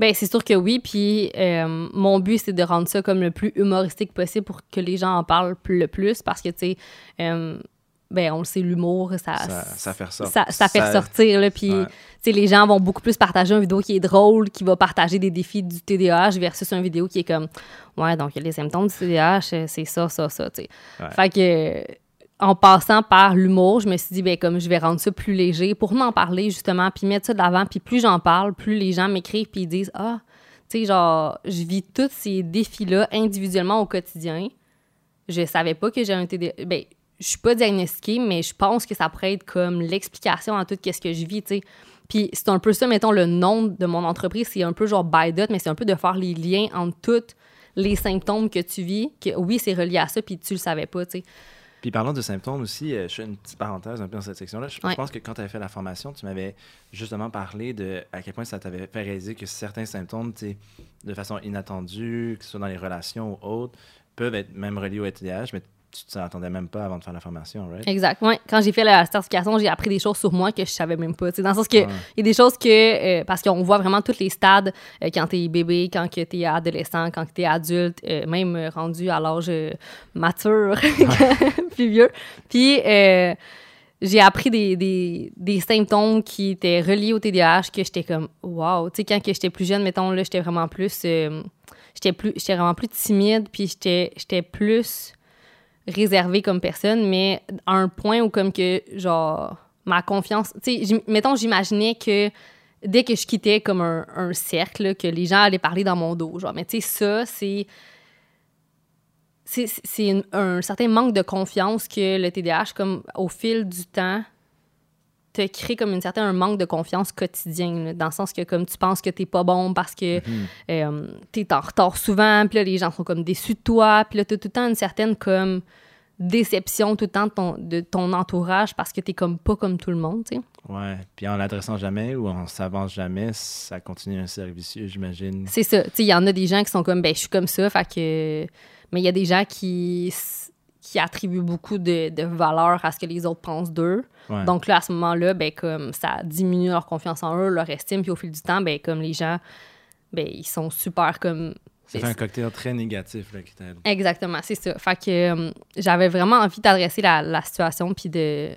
Ben, c'est sûr que oui. Puis euh, mon but, c'est de rendre ça comme le plus humoristique possible pour que les gens en parlent le plus parce que, tu sais, euh, ben, on le sait, l'humour, ça, Ça, ça fait ça. ça, ça fait ressortir. Là, puis, Ouais. tu sais, les gens vont beaucoup plus partager une vidéo qui est drôle, qui va partager des défis du TDAH versus une vidéo qui est comme, ouais, donc les symptômes du TDAH, c'est ça, ça, ça, tu sais. Ouais. Fait que, en passant par l'humour, je me suis dit, ben comme je vais rendre ça plus léger pour m'en parler, justement, puis mettre ça de l'avant. Puis plus j'en parle, plus les gens m'écrivent, puis disent, ah, tu sais, genre, je vis tous ces défis-là individuellement au quotidien. Je savais pas que j'ai un TDAH. Ben, je suis pas diagnostiquée, mais je pense que ça pourrait être comme l'explication à tout ce que je vis, tu sais. Puis c'est un peu ça, mettons, le nom de mon entreprise, c'est un peu genre by dot, mais c'est un peu de faire les liens entre tous les symptômes que tu vis, que oui, c'est relié à ça, puis tu le savais pas, tu sais. Puis parlant de symptômes aussi, euh, je fais une petite parenthèse un peu dans cette section-là. Je, Ouais. pense que quand tu avais fait la formation, tu m'avais justement parlé de à quel point ça t'avait fait réaliser que certains symptômes, tu sais, de façon inattendue, que ce soit dans les relations ou autres, peuvent être même reliés au TDAH, mais tu ne t'attendais même pas avant de faire la formation, right? Exact. Ouais. Quand j'ai fait la certification, j'ai appris des choses sur moi que je savais même pas. tu Dans le sens que il Ouais. y a des choses que. euh, parce qu'on voit vraiment tous les stades euh, quand t'es bébé, quand que t'es adolescent, quand t'es adulte, euh, même rendu à l'âge mature, plus vieux. Puis. j'ai appris des, des, des symptômes qui étaient reliés au TDAH que j'étais comme wow tu sais quand j'étais plus jeune mettons là j'étais vraiment plus j'étais plus j'étais vraiment plus timide puis j'étais j'étais plus réservée comme personne, mais à un point où comme que, genre, ma confiance... Tu sais, mettons, j'imaginais que dès que je quittais comme un, cercle, que les gens allaient parler dans mon dos, genre, mais tu sais, ça, c'est... C'est un certain manque de confiance que le TDAH, comme au fil du temps, te crée comme une certaine un manque de confiance quotidien, là, dans le sens que comme tu penses que t'es pas bon parce que Mhm. euh, t'es en retard souvent, puis là, les gens sont comme déçus de toi, puis là, t'as tout le temps une certaine comme déception tout le temps de ton, de ton entourage parce que t'es comme pas comme tout le monde, tu sais. Ouais. Puis en l'adressant jamais ou en s'avance jamais, ça continue un cercle vicieux, j'imagine. C'est ça. Tu sais, il y en a des gens qui sont comme, ben, je suis comme ça, fait que. Mais il y a des gens qui, qui attribuent beaucoup de, de valeur à ce que les autres pensent d'eux. Ouais. Donc là, à ce moment-là, ben, comme ça diminue leur confiance en eux, leur estime, puis au fil du temps, ben, comme les gens, ben, ils sont super comme. ça fait un cocktail très négatif là, qui. Exactement, c'est ça. Fait que euh, j'avais vraiment envie d'adresser la, la situation, puis de.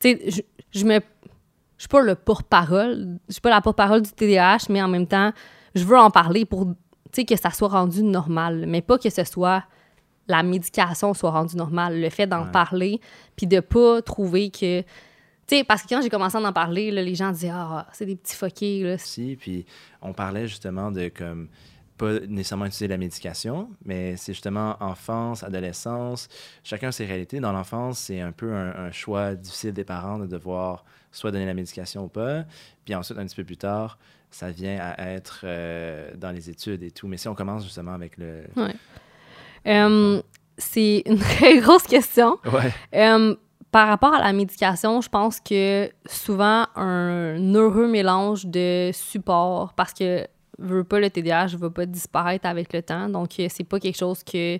Tu sais, je, je me. Je suis pas le porte-parole, je suis pas la porte-parole du TDAH, mais en même temps, je veux en parler pour, tu sais, que ça soit rendu normal, mais pas que ce soit la médication soit rendue normale. Le fait d'en Ouais. parler, puis de pas trouver que. Tu sais, parce que quand j'ai commencé à en parler, là, les gens disaient Ah, c'est des petits fuckés. Là. Si, puis on parlait justement de comme pas nécessairement utiliser la médication, mais c'est justement enfance, adolescence, chacun ses réalités. Dans l'enfance, c'est un peu un, un choix difficile des parents de devoir soit donner la médication ou pas. Puis ensuite, un petit peu plus tard, ça vient à être euh, dans les études et tout. Mais si on commence justement avec le... Euh, c'est une très grosse question. Ouais. Euh, par rapport à la médication, je pense que souvent un heureux mélange de support, parce que veux pas le TDAH ne va pas disparaître avec le temps, donc euh, c'est pas quelque chose que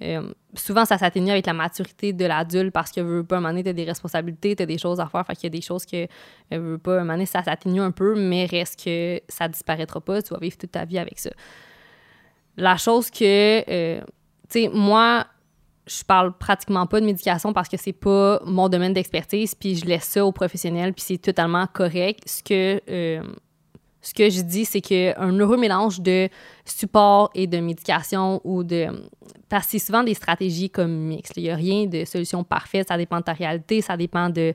euh, souvent ça s'atténue avec la maturité de l'adulte parce que veux pas un moment donné t'as des responsabilités, t'as des choses à faire, fait qu'il y a des choses que euh, veux pas un moment donné ça s'atténue un peu, mais reste que ça disparaîtra pas, tu vas vivre toute ta vie avec ça. La chose que euh, tu sais moi je parle pratiquement pas de médication parce que c'est pas mon domaine d'expertise, puis je laisse ça aux professionnels, puis c'est totalement correct. Ce que, euh, ce que je dis, c'est qu'un heureux mélange de support et de médication ou de... Parce que c'est souvent des stratégies comme mixtes. Il n'y a rien de solution parfaite, ça dépend de ta réalité, ça dépend de,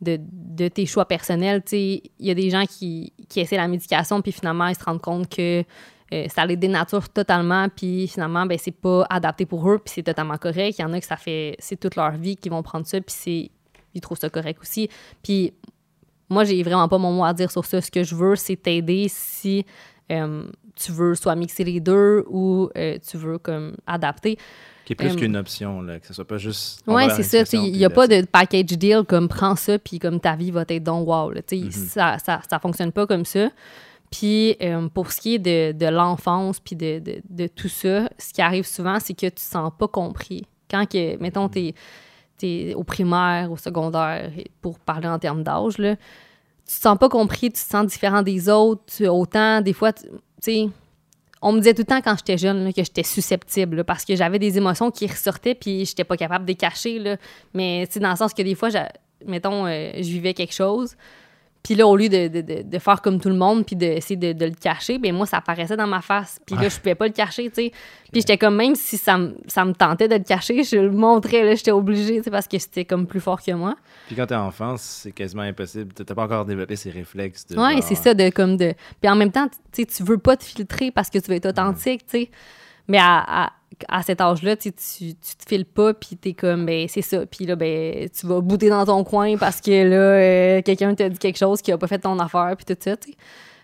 de, de tes choix personnels. Il y a des gens qui, qui essaient la médication, puis finalement, ils se rendent compte que euh, ça les dénature totalement, puis finalement, ben, c'est pas adapté pour eux, puis c'est totalement correct. Il y en a que ça fait, c'est toute leur vie qu'ils vont prendre ça, puis c'est, ils trouvent ça correct aussi. Puis moi, j'ai vraiment pas mon mot à dire sur ça. Ce que je veux, c'est t'aider si euh, tu veux soit mixer les deux ou euh, tu veux comme adapter. Qui est plus qu'une option, là, que ce soit pas juste... la c'est ça. Il n'y a pas de package deal comme prends ça, puis comme ta vie va être donc wow. Là, Mhm. Ça, ça, ça fonctionne pas comme ça. Puis euh, pour ce qui est de, de l'enfance, puis de, de, de tout ça, ce qui arrive souvent, c'est que tu te sens pas compris. Quand, que, mettons, tu es, au primaire, au secondaire, pour parler en termes d'âge, tu te sens pas compris, tu te sens différent des autres. autant, des fois, tu sais, on me disait tout le temps quand j'étais jeune que j'étais susceptible parce que j'avais des émotions qui ressortaient puis j'étais pas capable de les cacher. Là. Mais sais, dans le sens que des fois, mettons, euh, je vivais quelque chose. Puis là, au lieu de, de, de, de faire comme tout le monde puis d'essayer de, le cacher, ben moi, ça apparaissait dans ma face. Puis là, je pouvais pas le cacher, tu sais. Puis j'étais comme, même si ça, me- ça me tentait de le cacher, je le montrais, là, j'étais obligée, tu sais, parce que c'était comme plus fort que moi. Puis quand t'es enfant, c'est quasiment impossible. T'as pas encore développé ces réflexes de... Ouais, genre, c'est ça, de comme de. Puis en même temps, tu sais, tu veux pas te filtrer parce que tu veux être authentique, tu sais. Mais à, à, à cet âge-là, tu, tu tu te files pas, puis t'es comme, ben, c'est ça. Puis là, ben, tu vas bouter dans ton coin parce que là, euh, quelqu'un t'a dit quelque chose qui a pas fait ton affaire, puis tout ça, tu sais.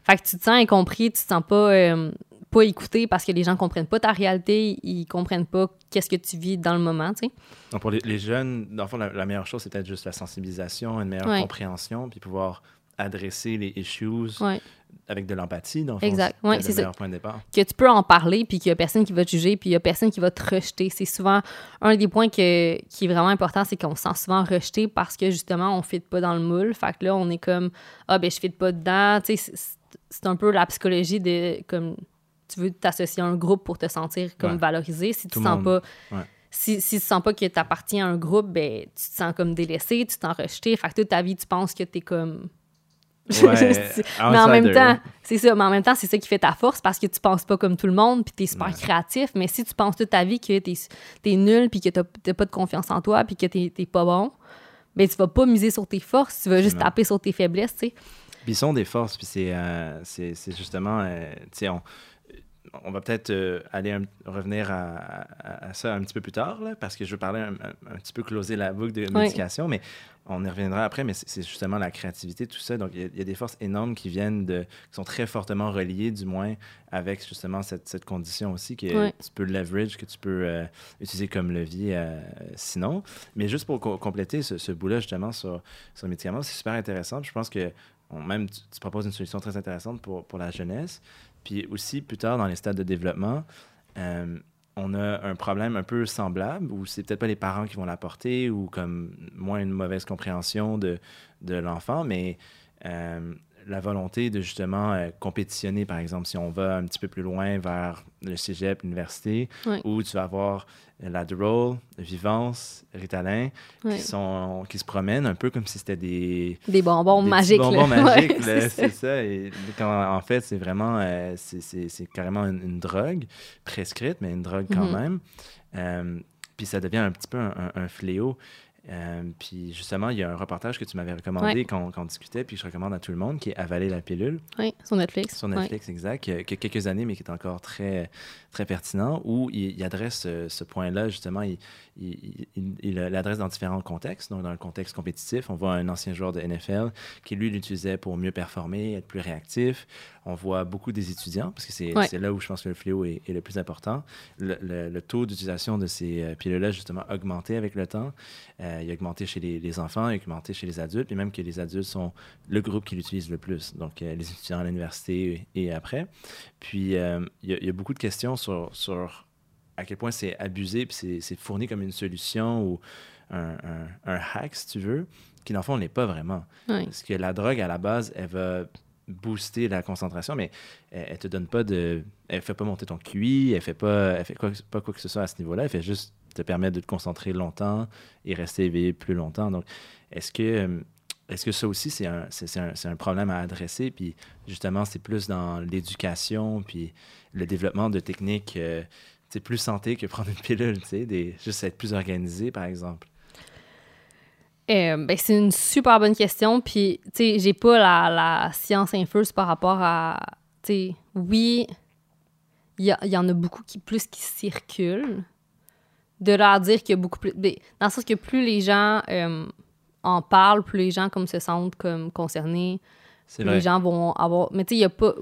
Fait que tu te sens incompris, tu te sens pas, euh, pas écouté parce que les gens comprennent pas ta réalité, ils comprennent pas qu'est-ce que tu vis dans le moment, tu sais. Donc pour les, les jeunes, dans le fond, la, la meilleure chose, c'est peut-être juste la sensibilisation, une meilleure Ouais. compréhension, puis pouvoir adresser les issues Ouais. Avec de l'empathie, dans le fond. Exact. peut-être c'est ça. meilleur point de départ. que tu peux en parler, puis qu'il y a personne qui va te juger, puis il y a personne qui va te rejeter. C'est souvent un des points que- qui est vraiment important, c'est qu'on se sent souvent rejeté parce que justement, on ne fit pas dans le moule. Fait que là, on est comme Ah, ben, je fit pas dedans. Tu sais, c'est- un peu la psychologie de comme tu veux t'associer à un groupe pour te sentir comme Ouais. valorisé. Si tu le sens monde. pas. Ouais. Si, si tu sens pas que tu appartiens à un groupe, ben, tu te sens comme délaissé, tu t'en rejeté. Fait que toute ta vie, tu penses que tu es comme. Ouais, mais en même temps, c'est ça, mais en même temps, c'est ça qui fait ta force parce que tu penses pas comme tout le monde, puis t'es super Ouais. créatif. Mais si tu penses toute ta vie que t'es es nul, puis que t'as pas de confiance en toi, puis que t'es pas bon, ben tu vas pas miser sur tes forces, tu vas juste taper sur tes faiblesses, tu sais. Puis ils sont des forces, puis c'est euh, justement, euh, tu sais, on, on va peut-être euh, aller un- revenir à, à- à ça un petit peu plus tard, là, parce que je veux parler un, un- un petit peu closer la boucle de Oui. médication, mais on y reviendra après, mais c'est justement la créativité, tout ça. Donc, il y, a- il y a des forces énormes qui viennent de, qui sont très fortement reliées, du moins, avec justement cette, cette condition aussi que tu peux leverage, que tu peux euh, utiliser comme levier euh, sinon. Mais juste pour co- compléter ce, ce bout-là, justement, sur, sur les médicaments, c'est super intéressant. Je pense que on- même tu, tu proposes une solution très intéressante pour, pour la jeunesse. Puis aussi, plus tard, dans les stades de développement, euh, on a un problème un peu semblable où c'est peut-être pas les parents qui vont l'apporter ou comme moins une mauvaise compréhension de, l'enfant, mais euh, la volonté de justement euh, compétitionner, par exemple, si on va un petit peu plus loin vers le cégep, l'université, où tu vas avoir l'Adderall, Vivance, Ritalin, qui, sont, qui se promènent un peu comme si c'était des, Des bonbons des magiques. là. bonbons magiques, Ouais, là, c'est c'est ça. Et quand, en fait, c'est vraiment, euh, c'est- carrément une, une drogue prescrite, mais une drogue quand Mhm. même. Euh, puis ça devient un petit peu un, un- un fléau. Euh, puis justement, il y a un reportage que tu m'avais recommandé Ouais. quand, quand on discutait, puis je recommande à tout le monde, qui est Avaler la pilule, Oui, sur Netflix. sur Ouais. Netflix, exact, qui a, qui a quelques années, mais qui est encore très, très pertinent, où il, il adresse ce, ce point-là, justement, il, l'adresse dans différents contextes. Donc, dans le contexte compétitif, on voit un ancien joueur de NFL qui, lui, l'utilisait pour mieux performer, être plus réactif. On voit beaucoup des étudiants, parce que c'est Ouais. là où je pense que le fléau est, est le plus important. Le, le- le taux d'utilisation de ces euh, pilules-là, justement, a augmenté avec le temps. Euh, il a augmenté chez les, les enfants, il a augmenté chez les adultes, et même que les adultes sont le groupe qui l'utilise le plus. Donc, euh, les étudiants à l'université et, et après. Puis, euh, il y, a- il y a beaucoup de questions sur, sur à quel point c'est abusé, puis c'est- fourni comme une solution ou un, un- un hack, si tu veux, qui, dans le fond, n'est pas vraiment. Parce que la drogue, à la base, elle va booster la concentration, mais elle, elle te donne pas de... Elle fait pas monter ton QI, elle fait pas, elle fait quoi, pas quoi que ce soit à ce niveau-là, elle fait juste te permettre de te concentrer longtemps et rester éveillé plus longtemps. Donc, est-ce que... Est-ce que ça aussi, c'est un, un, c'est un problème à adresser? Puis justement, c'est plus dans l'éducation, puis le développement de techniques euh, tu sais, plus santé que prendre une pilule, tu sais, des, juste être plus organisé, par exemple. Euh, ben, c'est une super bonne question. Puis, tu sais, j'ai pas la, la science infuse par rapport à. Tu sais, oui, il y, en a beaucoup qui plus qui circulent. De leur dire qu'il y a beaucoup plus. ben, dans le sens que plus les gens euh, en parlent, plus les gens comme se sentent comme concernés, C'est plus les gens vont avoir. Mais tu sais, il y a pas.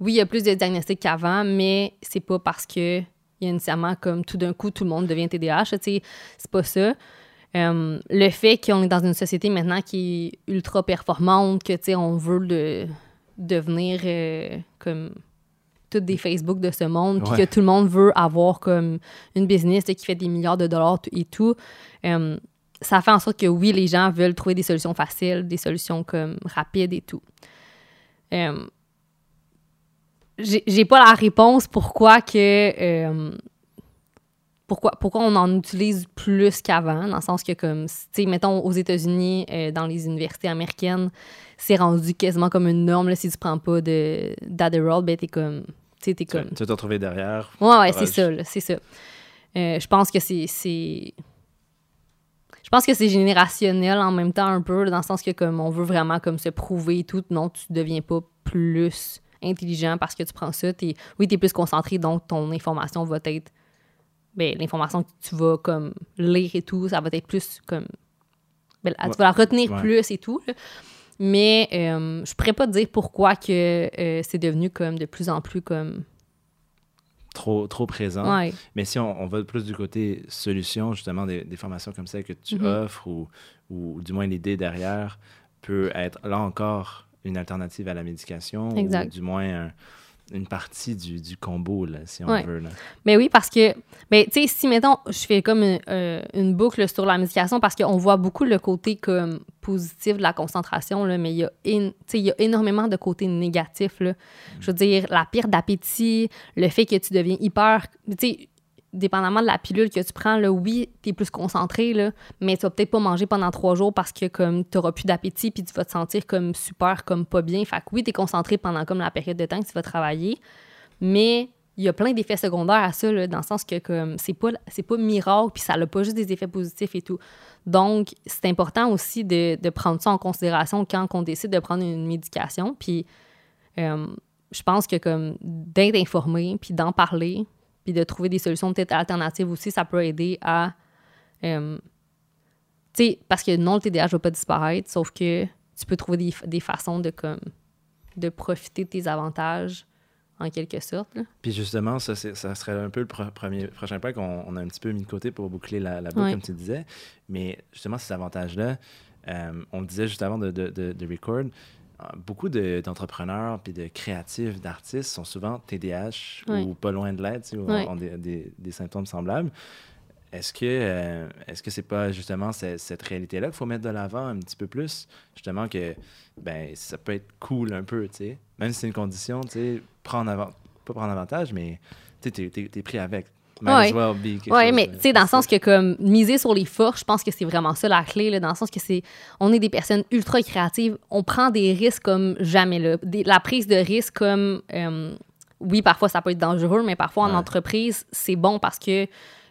Oui, il y a plus de diagnostics qu'avant, mais c'est pas parce que il y a nécessairement comme tout d'un coup tout le monde devient TDAH. Tu sais, c'est pas ça. Euh, le fait qu'on est dans une société maintenant qui est ultra performante, que tu sais, on veut de, devenir euh, comme toutes des Facebook de ce monde, puis que tout le monde veut avoir comme une business qui fait des milliards de dollars et tout. Euh, ça fait en sorte que oui, les gens veulent trouver des solutions faciles, des solutions comme rapides et tout. Euh, j'ai pas la réponse pourquoi que euh, pourquoi, pourquoi on en utilise plus qu'avant, dans le sens que, comme, tu sais, mettons, aux États-Unis, euh, dans les universités américaines, c'est rendu quasiment comme une norme, là, si tu prends pas de- d'Adderall, ben t'es comme, t'es vas comme... tu vas te retrouver derrière. Ouais, ouais, c'est ça, c'est ça. Euh, je pense que c'est... c'est- Je pense que c'est générationnel en même temps un peu, dans le sens que comme on veut vraiment comme se prouver et tout. Non, tu deviens pas plus intelligent parce que tu prends ça. Oui, tu es plus concentré, donc ton information va être... Ben, l'information que tu vas comme lire et tout, ça va être plus comme... ben, Ouais. Tu vas la retenir Ouais. plus et tout. là. Mais euh, je pourrais pas te dire pourquoi que euh, c'est devenu comme de plus en plus comme... Trop, trop présent. Ouais. Mais si on, on va plus du côté solution, justement, des, des formations comme celle que tu Mhm. offres ou, ou du moins l'idée derrière peut être là encore une alternative à la médication Exact. ou du moins un- une partie du, du combo, là, si on Ouais. veut. Là. Mais oui, parce que, ben, tu sais, si, mettons, je fais comme une, euh, une boucle sur la médication, parce qu'on voit beaucoup le côté comme positif de la concentration, là, mais il y, a in- y énormément de côtés négatifs. Là. Je veux dire, la perte d'appétit, le fait que tu deviens hyper. Tu sais, dépendamment de la pilule que tu prends, oui, tu es plus concentré, là, mais tu vas peut-être pas manger pendant trois jours parce que comme tu n'auras plus d'appétit puis tu vas te sentir comme super, comme pas bien. Fait que oui, tu es concentré pendant comme la période de temps que tu vas travailler, mais il y a plein d'effets secondaires à ça, là, dans le sens que comme c'est pas, c'est pas miracle, puis ça n'a pas juste des effets positifs et tout. Donc, c'est important aussi de, de prendre ça en considération quand on décide de prendre une médication. Puis, euh, je pense que comme d'être informé, puis d'en parler, puis de trouver des solutions peut-être alternatives aussi, ça peut aider à... euh, tu sais, parce que non, le TDAH ne va pas disparaître, sauf que tu peux trouver des, des façons de, comme, de profiter de tes avantages, en quelque sorte. là. Puis justement, ça, c'est- ça serait un peu le pro- premier, prochain point qu'on on a un petit peu mis de côté pour boucler la, la boucle, Ouais. comme tu disais. Mais justement, ces avantages-là, euh, on le disait juste avant de, de, de, de record, euh, beaucoup de- d'entrepreneurs puis de créatifs, d'artistes sont souvent TDAH ou pas loin de l'aide, tu sais, ont des, des, des symptômes semblables. Est-ce que euh, est-ce que c'est pas justement ce- cette réalité-là qu'il faut mettre de l'avant un petit peu plus? Justement que ben ça peut être cool un peu, tu sais. Même si c'est une condition, tu sais, prendre avant pas prendre avantage, mais tu t'es pris avec. Ouais. Oui, mais tu sais, dans le sens que comme miser sur les forces, je pense que c'est vraiment ça la clé, là, dans le sens que c'est, on est des personnes ultra créatives, on prend des risques comme jamais là. Des- la prise de risque comme, euh, oui, parfois ça peut être dangereux, mais parfois en entreprise c'est bon parce que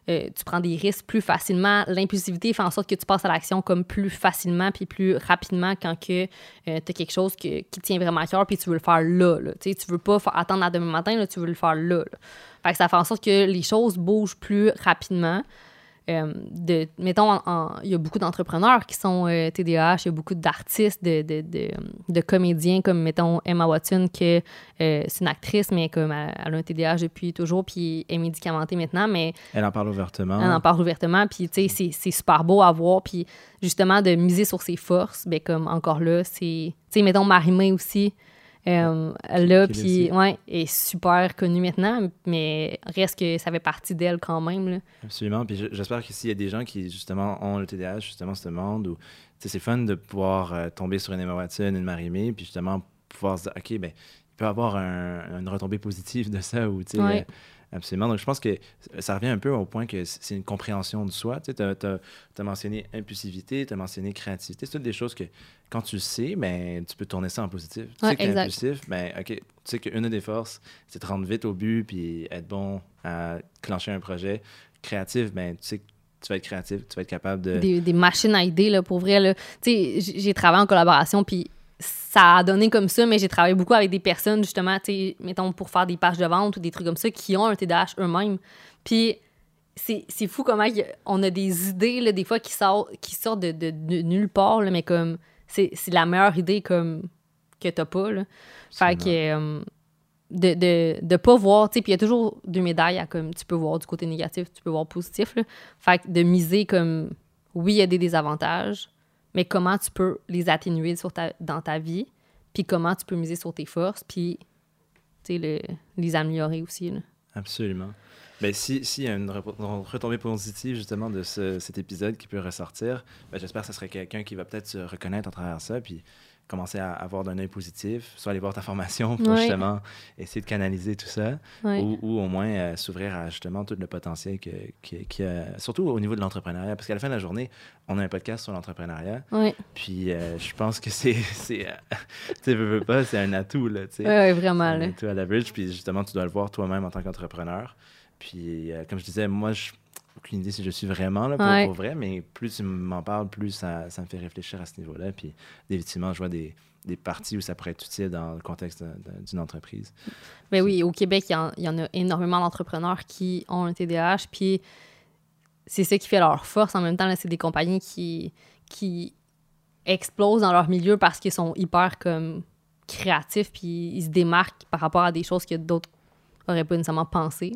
euh, tu prends des risques plus facilement. L'impulsivité fait en sorte que tu passes à l'action comme plus facilement puis plus rapidement quand que tu as quelque chose que- qui tient vraiment à cœur puis tu veux le faire là. là. Tu veux pas attendre à demain matin, tu veux le faire là. là. Fait que ça fait en sorte que les choses bougent plus rapidement. Euh, de, mettons, il y a beaucoup d'entrepreneurs qui sont euh, TDAH, il y a beaucoup d'artistes, de, de, de, de comédiens comme, mettons, Emma Watson, que euh, c'est une actrice, mais comme elle, elle a un TDAH depuis toujours, puis elle est médicamentée maintenant, mais Elle en parle ouvertement. elle en parle ouvertement, puis tu sais, c'est- super beau à voir, puis justement, de miser sur ses forces, ben comme encore là, c'est... Tu sais, mettons, Marie-May aussi, euh, là, puis ouais, est super connue maintenant, mais reste que ça fait partie d'elle quand même, là. Absolument. Puis j'espère qu'ici, il y a des gens qui, justement, ont le TDAH, justement, ce monde où, tu sais, c'est fun de pouvoir euh, tomber sur une Emma Watson, une Marie-Mé, puis justement, pouvoir se dire, OK, ben il peut y avoir un- une retombée positive de ça, ou, tu sais, Ouais. euh, absolument. Donc, je pense que ça revient un peu au point que c'est une compréhension de soi. Tu sais, tu as, mentionné impulsivité, tu as mentionné créativité. C'est toutes des choses que, quand tu le sais, ben, tu peux tourner ça en positif. Tu sais que t'es exact. impulsif, ben, OK, tu sais qu'une des forces, c'est de rendre vite au but, puis être bon à clencher un projet créatif, ben, tu sais que tu vas être créatif, tu vas être capable de. des, des machines à idées, là, pour vrai. Tu j'ai travaillé en collaboration, puis ça a donné comme ça, mais j'ai travaillé beaucoup avec des personnes, justement, tu sais, mettons, pour faire des pages de vente ou des trucs comme ça, qui ont un TDAH eux-mêmes. Puis c'est fou comment on a des idées, là, des fois, qui, sortent qui sortent de, de- de nulle part, là, mais comme, c'est c'est la meilleure idée, comme, que t'as pas, là. Fait que... euh, de, de, de pas voir, tu sais, puis il y a toujours deux médailles, à comme tu peux voir du côté négatif, tu peux voir positif, là. Fait que de miser comme, oui, il y a des désavantages, mais comment tu peux les atténuer dans ta vie, puis comment tu peux miser sur tes forces, puis, les améliorer aussi, là. Absolument. Ben, si- s'il y a une retombée positive justement de ce- cet épisode qui peut ressortir, ben, j'espère que ce serait quelqu'un qui va peut-être se reconnaître à travers ça, puis commencer à avoir d'un œil positif, soit aller voir ta formation pour Ouais. justement essayer de canaliser tout ça, Ouais. ou, ou au moins euh, s'ouvrir à justement tout le potentiel que, que- qu'il y a, surtout au niveau de l'entrepreneuriat, parce qu'à la fin de la journée, on a un podcast sur l'entrepreneuriat, Ouais, puis euh, je pense que c'est, euh, tu sais, veux, pas, c'est un atout, là, tu sais. ouais, vraiment, un atout à leverage, puis justement, tu dois le voir toi-même en tant qu'entrepreneur. Puis, comme je disais, moi, je aucune idée si je suis vraiment là pour, Ouais. pour vrai, mais plus tu m'en parles, plus ça, ça me fait réfléchir à ce niveau-là. Puis, définitivement, je vois des, des parties où ça pourrait être utile dans le contexte d'une entreprise. Ben oui, au Québec, il y, en, il y en a énormément d'entrepreneurs qui ont un TDAH, puis c'est ça qui fait leur force. En même temps, c'est des compagnies qui, qui explosent dans leur milieu parce qu'ils sont hyper comme créatifs, puis ils se démarquent par rapport à des choses que d'autres n'auraient pas nécessairement pensé.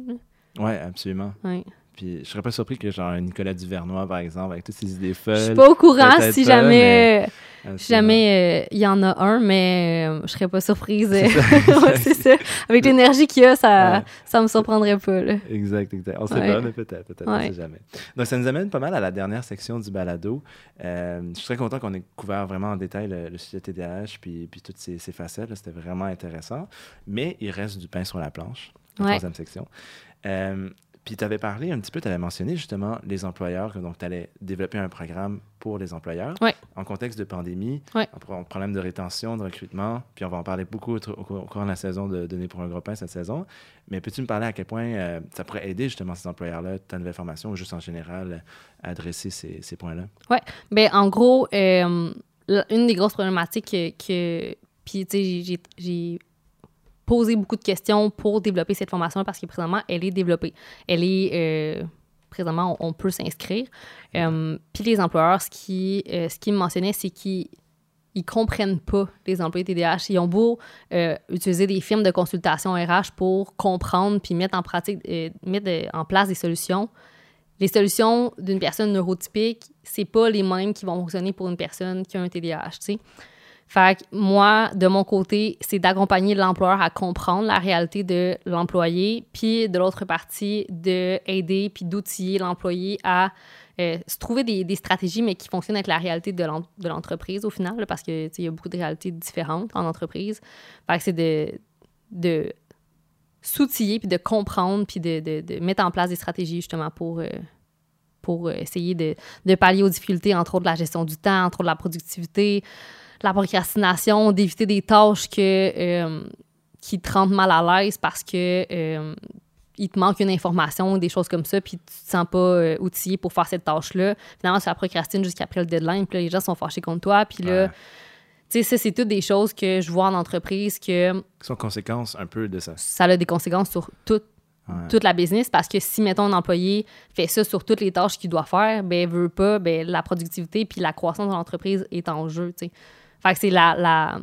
Oui, absolument. Ouais. Puis, je serais pas surpris que, genre, Nicolas Duvernois, par exemple, avec toutes ses idées Je folles. suis pas au courant si pas, jamais, mais- si absolument. jamais euh, il y en a un, mais euh, je serais pas surprise. C'est ça, Ouais, c'est ça. Avec l'énergie qu'il y a, ça, Ouais. ça me surprendrait pas. Là. Exact, exact. On sait Ouais. pas, mais peut-être, peut-être, on sait jamais. Donc, ça nous amène pas mal à la dernière section du balado. Euh, je suis très content qu'on ait couvert vraiment en détail le, le sujet TDAH puis, puis toutes ces, ces facettes. C'était vraiment intéressant. Mais il reste du pain sur la planche, la troisième section. Euh, puis tu avais parlé un petit peu, tu avais mentionné justement les employeurs, que donc tu allais développer un programme pour les employeurs Ouais. en contexte de pandémie, Ouais. en pro- problème de rétention, de recrutement, puis on va en parler beaucoup au, au cours au cours de la saison de Donner pour un gros pain cette saison. Mais peux-tu me parler à quel point euh, ça pourrait aider justement ces employeurs-là, ta nouvelle formation, ou juste en général, à adresser ces, ces points-là? Ben, en gros, euh, une des grosses problématiques que. que- puis, tu sais, j'ai. Poser beaucoup de questions pour développer cette formation parce que présentement, elle est développée. Elle est. euh, présentement, on, peut s'inscrire. Euh, Puis les employeurs, ce qui, euh, ce qu'ils me mentionnaient, c'est qu'ils ils comprennent pas les employés TDAH. Ils ont beau euh, utiliser des films de consultation RH pour comprendre puis mettre en pratique, mettre en place des solutions. Les solutions d'une personne neurotypique, c'est pas les mêmes qui vont fonctionner pour une personne qui a un TDAH, tu sais. Fait que moi, de mon côté, c'est d'accompagner l'employeur à comprendre la réalité de l'employé, puis de l'autre partie, d'aider puis d'outiller l'employé à euh, se trouver des, des stratégies, mais qui fonctionnent avec la réalité de l'en- de l'entreprise au final, là, parce que tu sais, il y a beaucoup de réalités différentes en entreprise. Fait que c'est de, de s'outiller, puis de comprendre, puis de, de- mettre en place des stratégies justement pour, euh, pour euh, essayer de, de pallier aux difficultés, entre autres la gestion du temps, entre autres la productivité, la procrastination, d'éviter des tâches que, euh, qui te rendent mal à l'aise parce que euh, il te manque une information, des choses comme ça, puis tu te sens pas euh, outillé pour faire cette tâche-là. Finalement, tu la procrastines jusqu'après le deadline, puis là, les gens sont fâchés contre toi, puis là, Ouais. tu sais, ça, c'est toutes des choses que je vois en entreprise que Qui sont conséquences un peu de ça. ça a des conséquences sur toute, Ouais. toute la business parce que si, mettons, un employé fait ça sur toutes les tâches qu'il doit faire, ben, veut pas, ben, la productivité puis la croissance de l'entreprise est en jeu, tu sais. Fait que c'est la, la-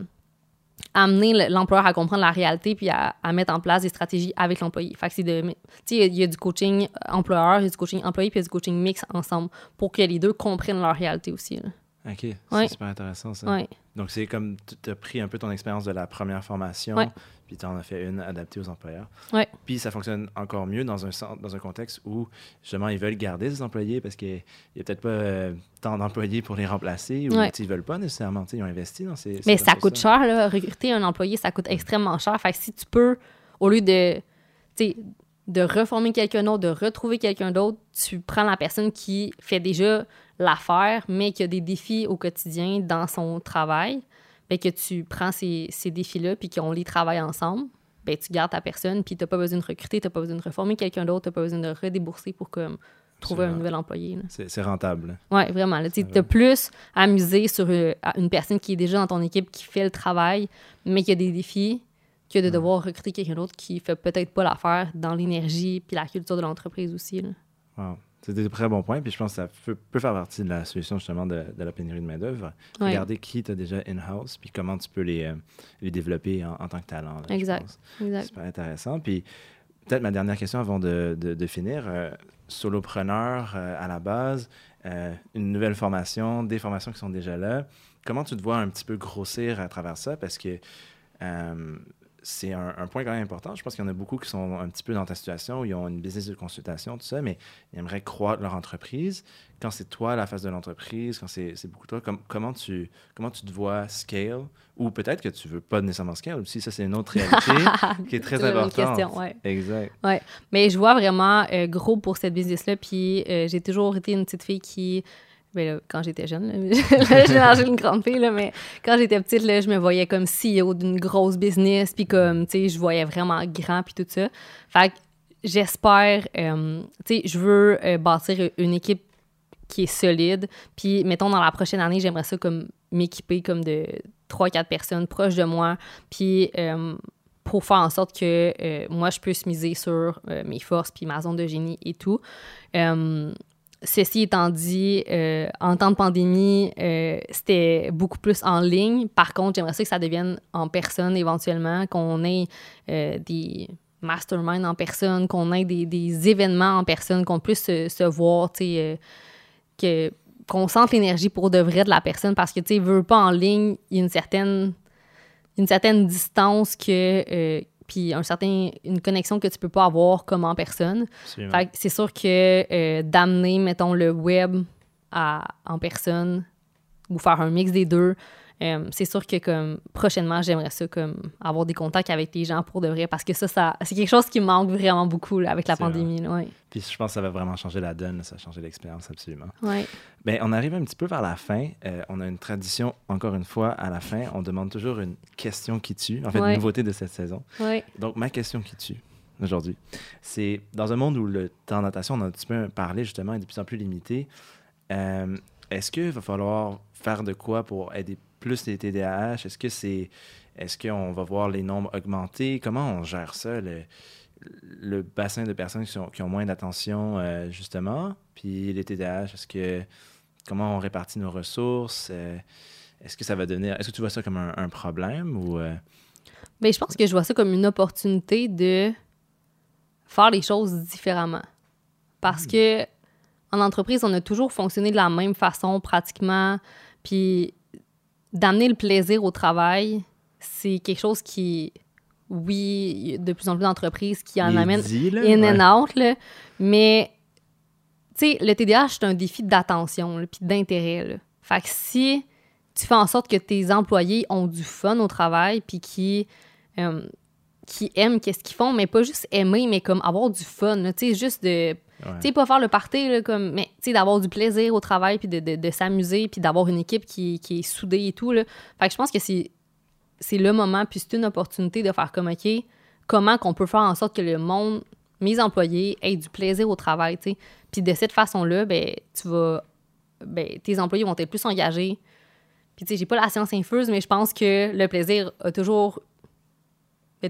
amener le- l'employeur à comprendre la réalité puis à, à mettre en place des stratégies avec l'employé. Fait que c'est de... Tu sais, il y a- il y, a du coaching employeur, il y a du coaching employé puis il y a du coaching mix ensemble pour que les deux comprennent leur réalité aussi, là. OK, c'est Ouais. super intéressant ça. Ouais. Donc, c'est comme tu as pris un peu ton expérience de la première formation, Ouais. puis tu en as fait une adaptée aux employeurs. Ouais. Puis ça fonctionne encore mieux dans un, dans un contexte où, justement, ils veulent garder ces employés parce qu'il n'y a peut-être pas euh, tant d'employés pour les remplacer ou Ouais. ils veulent pas sais, Ils ont investi dans ces. Mais ces ça coûte cher, là. Recruter un employé, ça coûte extrêmement cher. Fait que si tu peux, au lieu de, de reformer quelqu'un d'autre, de retrouver quelqu'un d'autre, tu prends la personne qui fait déjà l'affaire, mais qui a des défis au quotidien dans son travail, ben que tu prends ces, ces défis-là, puis qu'on les travaille ensemble, ben tu gardes ta personne, puis tu n'as pas besoin de recruter, tu n'as pas besoin de reformer quelqu'un d'autre, tu n'as pas besoin de redébourser pour comme, trouver un nouvel employé. C'est rentable. Oui, vraiment. Tu as plus à miser sur euh, une personne qui est déjà dans ton équipe, qui fait le travail, mais qui a des défis, que de devoir recruter quelqu'un d'autre qui fait peut-être pas l'affaire dans l'énergie puis la culture de l'entreprise aussi. là. Wow. C'est des très bons points. Puis je pense que ça peut, peut faire partie de la solution justement de, de la pénurie de main-d'œuvre. Ouais. Regarder qui tu as déjà in-house, puis comment tu peux les, euh, les développer en, en tant que talent. là, Exact. Exact. Super intéressant. Puis peut-être ma dernière question avant de, de- de finir. Euh, solopreneur euh, à la base, euh, une nouvelle formation, des formations qui sont déjà là. Comment tu te vois un petit peu grossir à travers ça? Parce que c'est un, un point quand même important. Je pense qu'il y en a beaucoup qui sont un petit peu dans ta situation, où ils ont une business de consultation, tout ça, mais ils aimeraient croître leur entreprise. Quand c'est toi la face de l'entreprise, quand c'est c'est beaucoup toi, com- comment, tu, comment tu te vois scale? Ou peut-être que tu veux pas nécessairement scale aussi. Ça, c'est une autre réalité qui est très C'est une bonne importante. question, ouais. Exact. Mais je vois vraiment euh, gros pour cette business-là. Puis euh, j'ai toujours été une petite fille qui. Ben là, quand j'étais jeune, j'ai mangé une grande fille, là, mais quand j'étais petite, là, je me voyais comme CEO d'une grosse business, puis comme, tu sais, je voyais vraiment grand, puis tout ça. Fait que j'espère, euh, tu sais, je veux euh, bâtir une équipe qui est solide, puis mettons, dans la prochaine année, j'aimerais ça comme m'équiper comme de 3-4 personnes proches de moi, puis euh, pour faire en sorte que moi, je puisse miser sur mes forces, puis ma zone de génie et tout. Ceci étant dit, euh, en temps de pandémie, euh, c'était beaucoup plus en ligne. Par contre, j'aimerais ça que ça devienne en personne éventuellement, qu'on ait euh, des masterminds en personne, qu'on ait des, événements en personne, qu'on puisse se, voir, que qu'on sente l'énergie pour de vrai de la personne parce que tu sais veut pas en ligne il y a une certaine une certaine distance que puis un certain une connexion que tu peux pas avoir comme en personne. C'est sûr que euh, d'amener, mettons, le web à, en personne ou faire un mix des deux, euh, c'est sûr que comme prochainement, j'aimerais ça comme avoir des contacts avec les gens pour de vrai parce que ça, ça c'est quelque chose qui manque vraiment beaucoup là, avec la pandémie. là, Ouais. Puis je pense que ça va vraiment changer la donne, ça va changer l'expérience, absolument. Ouais. Bien, on arrive un petit peu vers la fin. Euh, on a une tradition, encore une fois, à la fin, on demande toujours une question qui tue. En fait, Ouais. une nouveauté de cette saison. Ouais. Donc, ma question qui tue aujourd'hui, c'est dans un monde où le temps de natation, on a un petit peu parlé justement, est de plus en plus limité. euh, Est-ce qu'il va falloir faire de quoi pour aider plus les TDAH? Est-ce que c'est. Est-ce qu'on va voir les nombres augmenter? Comment on gère ça, le, le bassin de personnes qui, sont- qui ont moins d'attention, euh, justement? Puis les TDAH, est-ce que. Comment on répartit nos ressources? Euh, est-ce que ça va devenir. Est-ce que tu vois ça comme un, un problème ou. euh, Ben, je pense que je vois ça comme une opportunité de faire les choses différemment. Parce que en entreprise, on a toujours fonctionné de la même façon pratiquement. Puis d'amener le plaisir au travail, c'est quelque chose qui, oui, de plus en plus d'entreprises qui en amènent in Ouais. and out, là. Mais, tu sais, le TDAH, c'est un défi d'attention, puis d'intérêt. Fait que si tu fais en sorte que tes employés ont du fun au travail, puis qui, euh, qui aiment qu'est-ce qu'ils font, mais pas juste aimer, mais comme avoir du fun, tu sais, juste de... Ouais. Tu sais, pas faire le party, là, comme, mais, tu sais, d'avoir du plaisir au travail, puis de, de, s'amuser, puis d'avoir une équipe qui, qui est soudée et tout, là. Fait que je pense que c'est c'est le moment, puis c'est une opportunité de faire comme, OK, comment qu'on peut faire en sorte que le monde, mes employés, aient du plaisir au travail, tu sais. Puis de cette façon-là, ben, tu vas... Ben, tes employés vont être plus engagés. Puis, tu sais, j'ai pas la science infuse, mais je pense que le plaisir a toujours...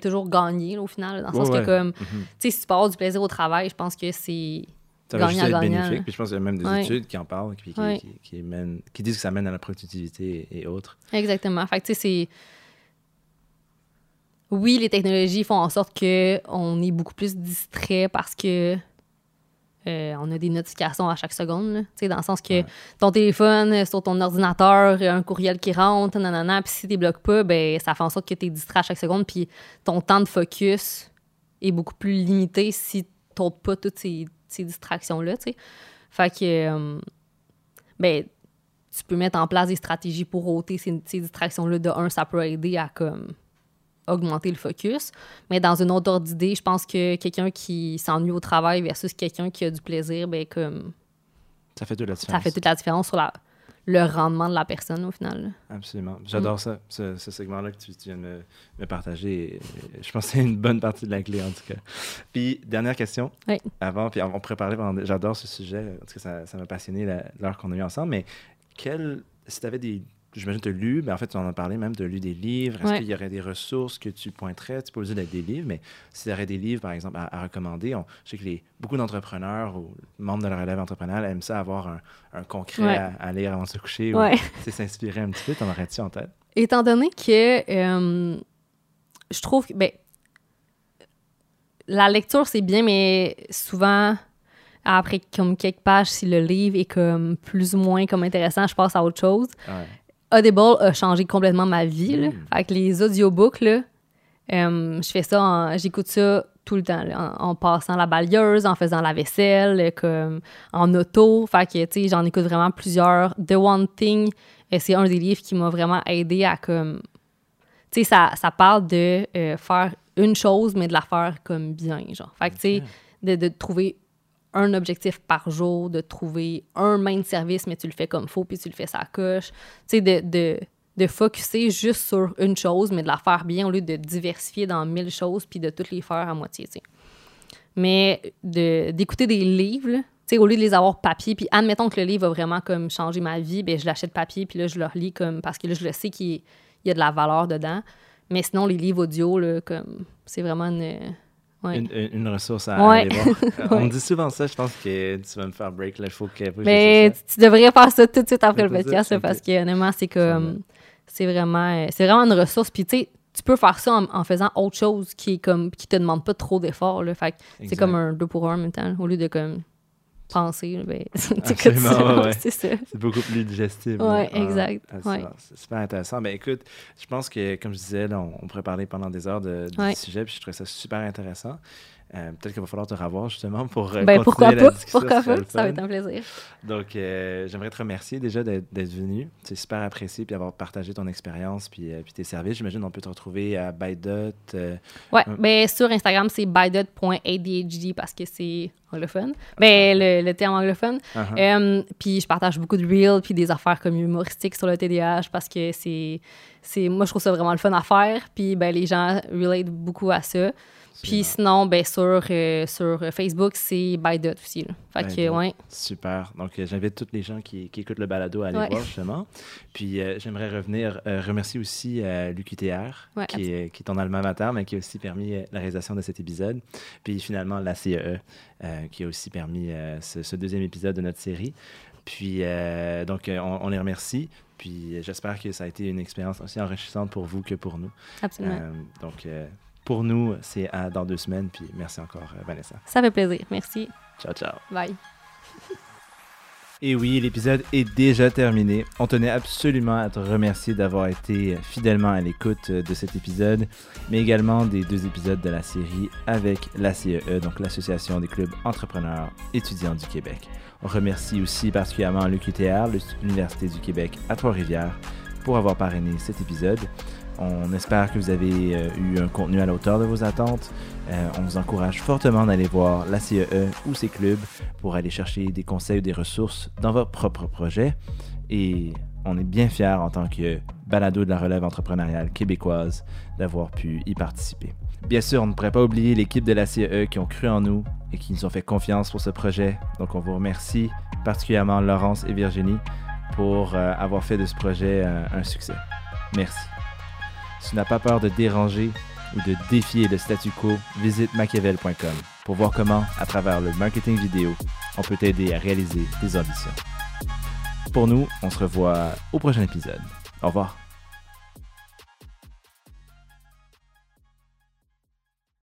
toujours gagné, là, au final, là, dans le sens ouais. que, comme, Mhm. tu sais, si tu avoir du plaisir au travail, je pense que c'est... Gagnant-gagnant. Puis je pense qu'il y a même des Ouais. études qui en parlent, puis qui, Ouais. qui, qui mènent- qui disent que ça mène à la productivité et autres. Exactement. Fait que, tu sais, c'est. Oui, les technologies font en sorte qu'on est beaucoup plus distrait parce que euh, on a des notifications à chaque seconde. là. Dans le sens que Ouais. ton téléphone, euh, sur ton ordinateur, un courriel qui rentre, nanana, puis si tu bloques pas, ben, ça fait en sorte que tu es distrait à chaque seconde, puis ton temps de focus est beaucoup plus limité si tu pas toutes ces, ces distractions-là. Fait que. euh, ben, tu peux mettre en place des stratégies pour ôter ces, ces distractions-là. De un, ça peut aider à comme augmenter le focus. Mais dans une autre ordre d'idée, je pense que quelqu'un qui s'ennuie au travail versus quelqu'un qui a du plaisir, ben comme Ça fait toute la ça différence. fait toute la différence sur la- le rendement de la personne au final. Absolument. J'adore Mm. ça, ce, ce segment-là que tu, tu viens de me, me partager. Je pense que c'est une bonne partie de la clé, en tout cas. Puis, dernière question. Oui. Avant, puis on pourrait parler. J'adore ce sujet. En tout cas, ça- ça m'a passionné l'heure qu'on a eu ensemble. Mais quel... Si tu avais des... J'imagine que tu as lu, mais en fait, tu en as parlé même, tu as lu des livres. Est-ce Ouais. qu'il y aurait des ressources que tu pointerais? Tu peux dire d'être des livres, mais s'il y aurait des livres, par exemple, à, à recommander, on, je sais que les, beaucoup d'entrepreneurs ou membres de la relève entrepreneuriale aiment ça avoir un, un concret Ouais. à, à lire avant de se coucher ou Ouais. tu sais, s'inspirer un petit peu. T'en aurais-tu en tête? Étant donné que euh, je trouve que ben, la lecture, c'est bien, mais souvent, après comme quelques pages, si le livre est comme plus ou moins comme intéressant, je passe à autre chose. Ouais. Audible a changé complètement ma vie. Là. Mm. Fait que les audiobooks, là, euh, je fais ça, en- j'écoute ça tout le temps, là, en, en passant la balieuse, en faisant la vaisselle, euh, comme en auto. Fait que, tu sais, j'en écoute vraiment plusieurs. The One Thing, euh, c'est un des livres qui m'a vraiment aidé à, comme... Tu sais, ça, ça parle de euh, faire une chose, mais de la faire comme bien, genre. Fait que, tu sais, de, de trouver un objectif par jour, de trouver un main service, mais tu le fais comme faut, puis tu le fais sa coche. Tu sais, de, de, de focuser juste sur une chose, mais de la faire bien au lieu de diversifier dans mille choses, puis de toutes les faire à moitié, tu sais. Mais de- d'écouter des livres, là, tu sais, au lieu de les avoir papier, puis admettons que le livre a vraiment comme changé ma vie, ben je l'achète papier, puis là, je le relis comme, parce que là, je le sais qu'il il y a de la valeur dedans. Mais sinon, les livres audio, là, comme, c'est vraiment une... ouais. Une, une- une ressource à Ouais. aller voir. On me dit souvent ça, je pense que tu vas me faire break, là, il faut que, Mais tu, devrais faire ça tout de suite après le podcast, là, parce que honnêtement, c'est comme. C'est vraiment, euh, c'est vraiment une ressource. Puis tu sais, tu peux faire ça en, en faisant autre chose qui est comme qui te demande pas trop d'efforts. là. Fait c'est comme un deux pour un en même temps. Au lieu de comme penser, ben, ouais. C'est beaucoup plus digestible. Ouais, là. exact. Ah, c'est- Ouais. C'est super intéressant. Ben écoute, je pense que, comme je disais, là, on, on pourrait parler pendant des heures de, du Ouais. sujet, puis je trouvais ça super intéressant. Euh, Peut-être qu'il va falloir te revoir justement pour euh, Ben, pourquoi la pas? Pourquoi pas? Ça va être un plaisir. Donc, euh, j'aimerais te remercier déjà d'être venu. C'est super apprécié, puis avoir partagé ton expérience, puis, euh, puis tes services. J'imagine on peut te retrouver à Bydot. Ouais, ben sur Instagram, c'est bydot.adhd parce que c'est anglophone. Ben, le, le terme anglophone. uh-huh. Euh, puis je partage beaucoup de reels puis des affaires comme humoristiques sur le TDAH parce que c'est c'est moi je trouve ça vraiment le fun à faire puis ben les gens relate beaucoup à ça Puis sinon, ben, sur, euh, sur Facebook, c'est ByDot aussi. Là. Fait By que, Dot. ouais. Super. Donc, euh, j'invite tous les gens qui, qui écoutent le balado à aller Ouais. voir, justement. Puis, euh, j'aimerais revenir, remercier aussi l'UQTR, Ouais, qui, est, qui est ton alma mater, mais qui a aussi permis la réalisation de cet épisode. Puis, finalement, la CEE, euh, qui a aussi permis ce, ce deuxième épisode de notre série. Puis, donc, on, on les remercie. Puis, j'espère que ça a été une expérience aussi enrichissante pour vous que pour nous. Absolument. Euh, donc, euh, pour nous, c'est à- dans deux semaines. Puis, merci encore, euh, Vanessa. Ça fait plaisir. Merci. Ciao, ciao. Bye. Et oui, l'épisode est déjà terminé. On tenait absolument à te remercier d'avoir été fidèlement à l'écoute de cet épisode, mais également des deux épisodes de la série avec la CEE, donc l'Association des clubs entrepreneurs étudiants du Québec. On remercie aussi particulièrement l'UQTR, l'Université du Québec à Trois-Rivières, pour avoir parrainé cet épisode. On espère que vous avez euh, eu un contenu à la hauteur de vos attentes. Euh, on vous encourage fortement d'aller voir la CEE ou ses clubs pour aller chercher des conseils ou des ressources dans votre propre projet. Et on est bien fiers en tant que balado de la relève entrepreneuriale québécoise d'avoir pu y participer. Bien sûr, on ne pourrait pas oublier l'équipe de la CEE qui ont cru en nous et qui nous ont fait confiance pour ce projet. Donc on vous remercie particulièrement Laurence et Virginie pour euh, avoir fait de ce projet un succès. Merci. Si tu n'as pas peur de déranger ou de défier le statu quo, visite machiavel.com pour voir comment, à travers le marketing vidéo, on peut t'aider à réaliser tes ambitions. Pour nous, on se revoit au prochain épisode. Au revoir.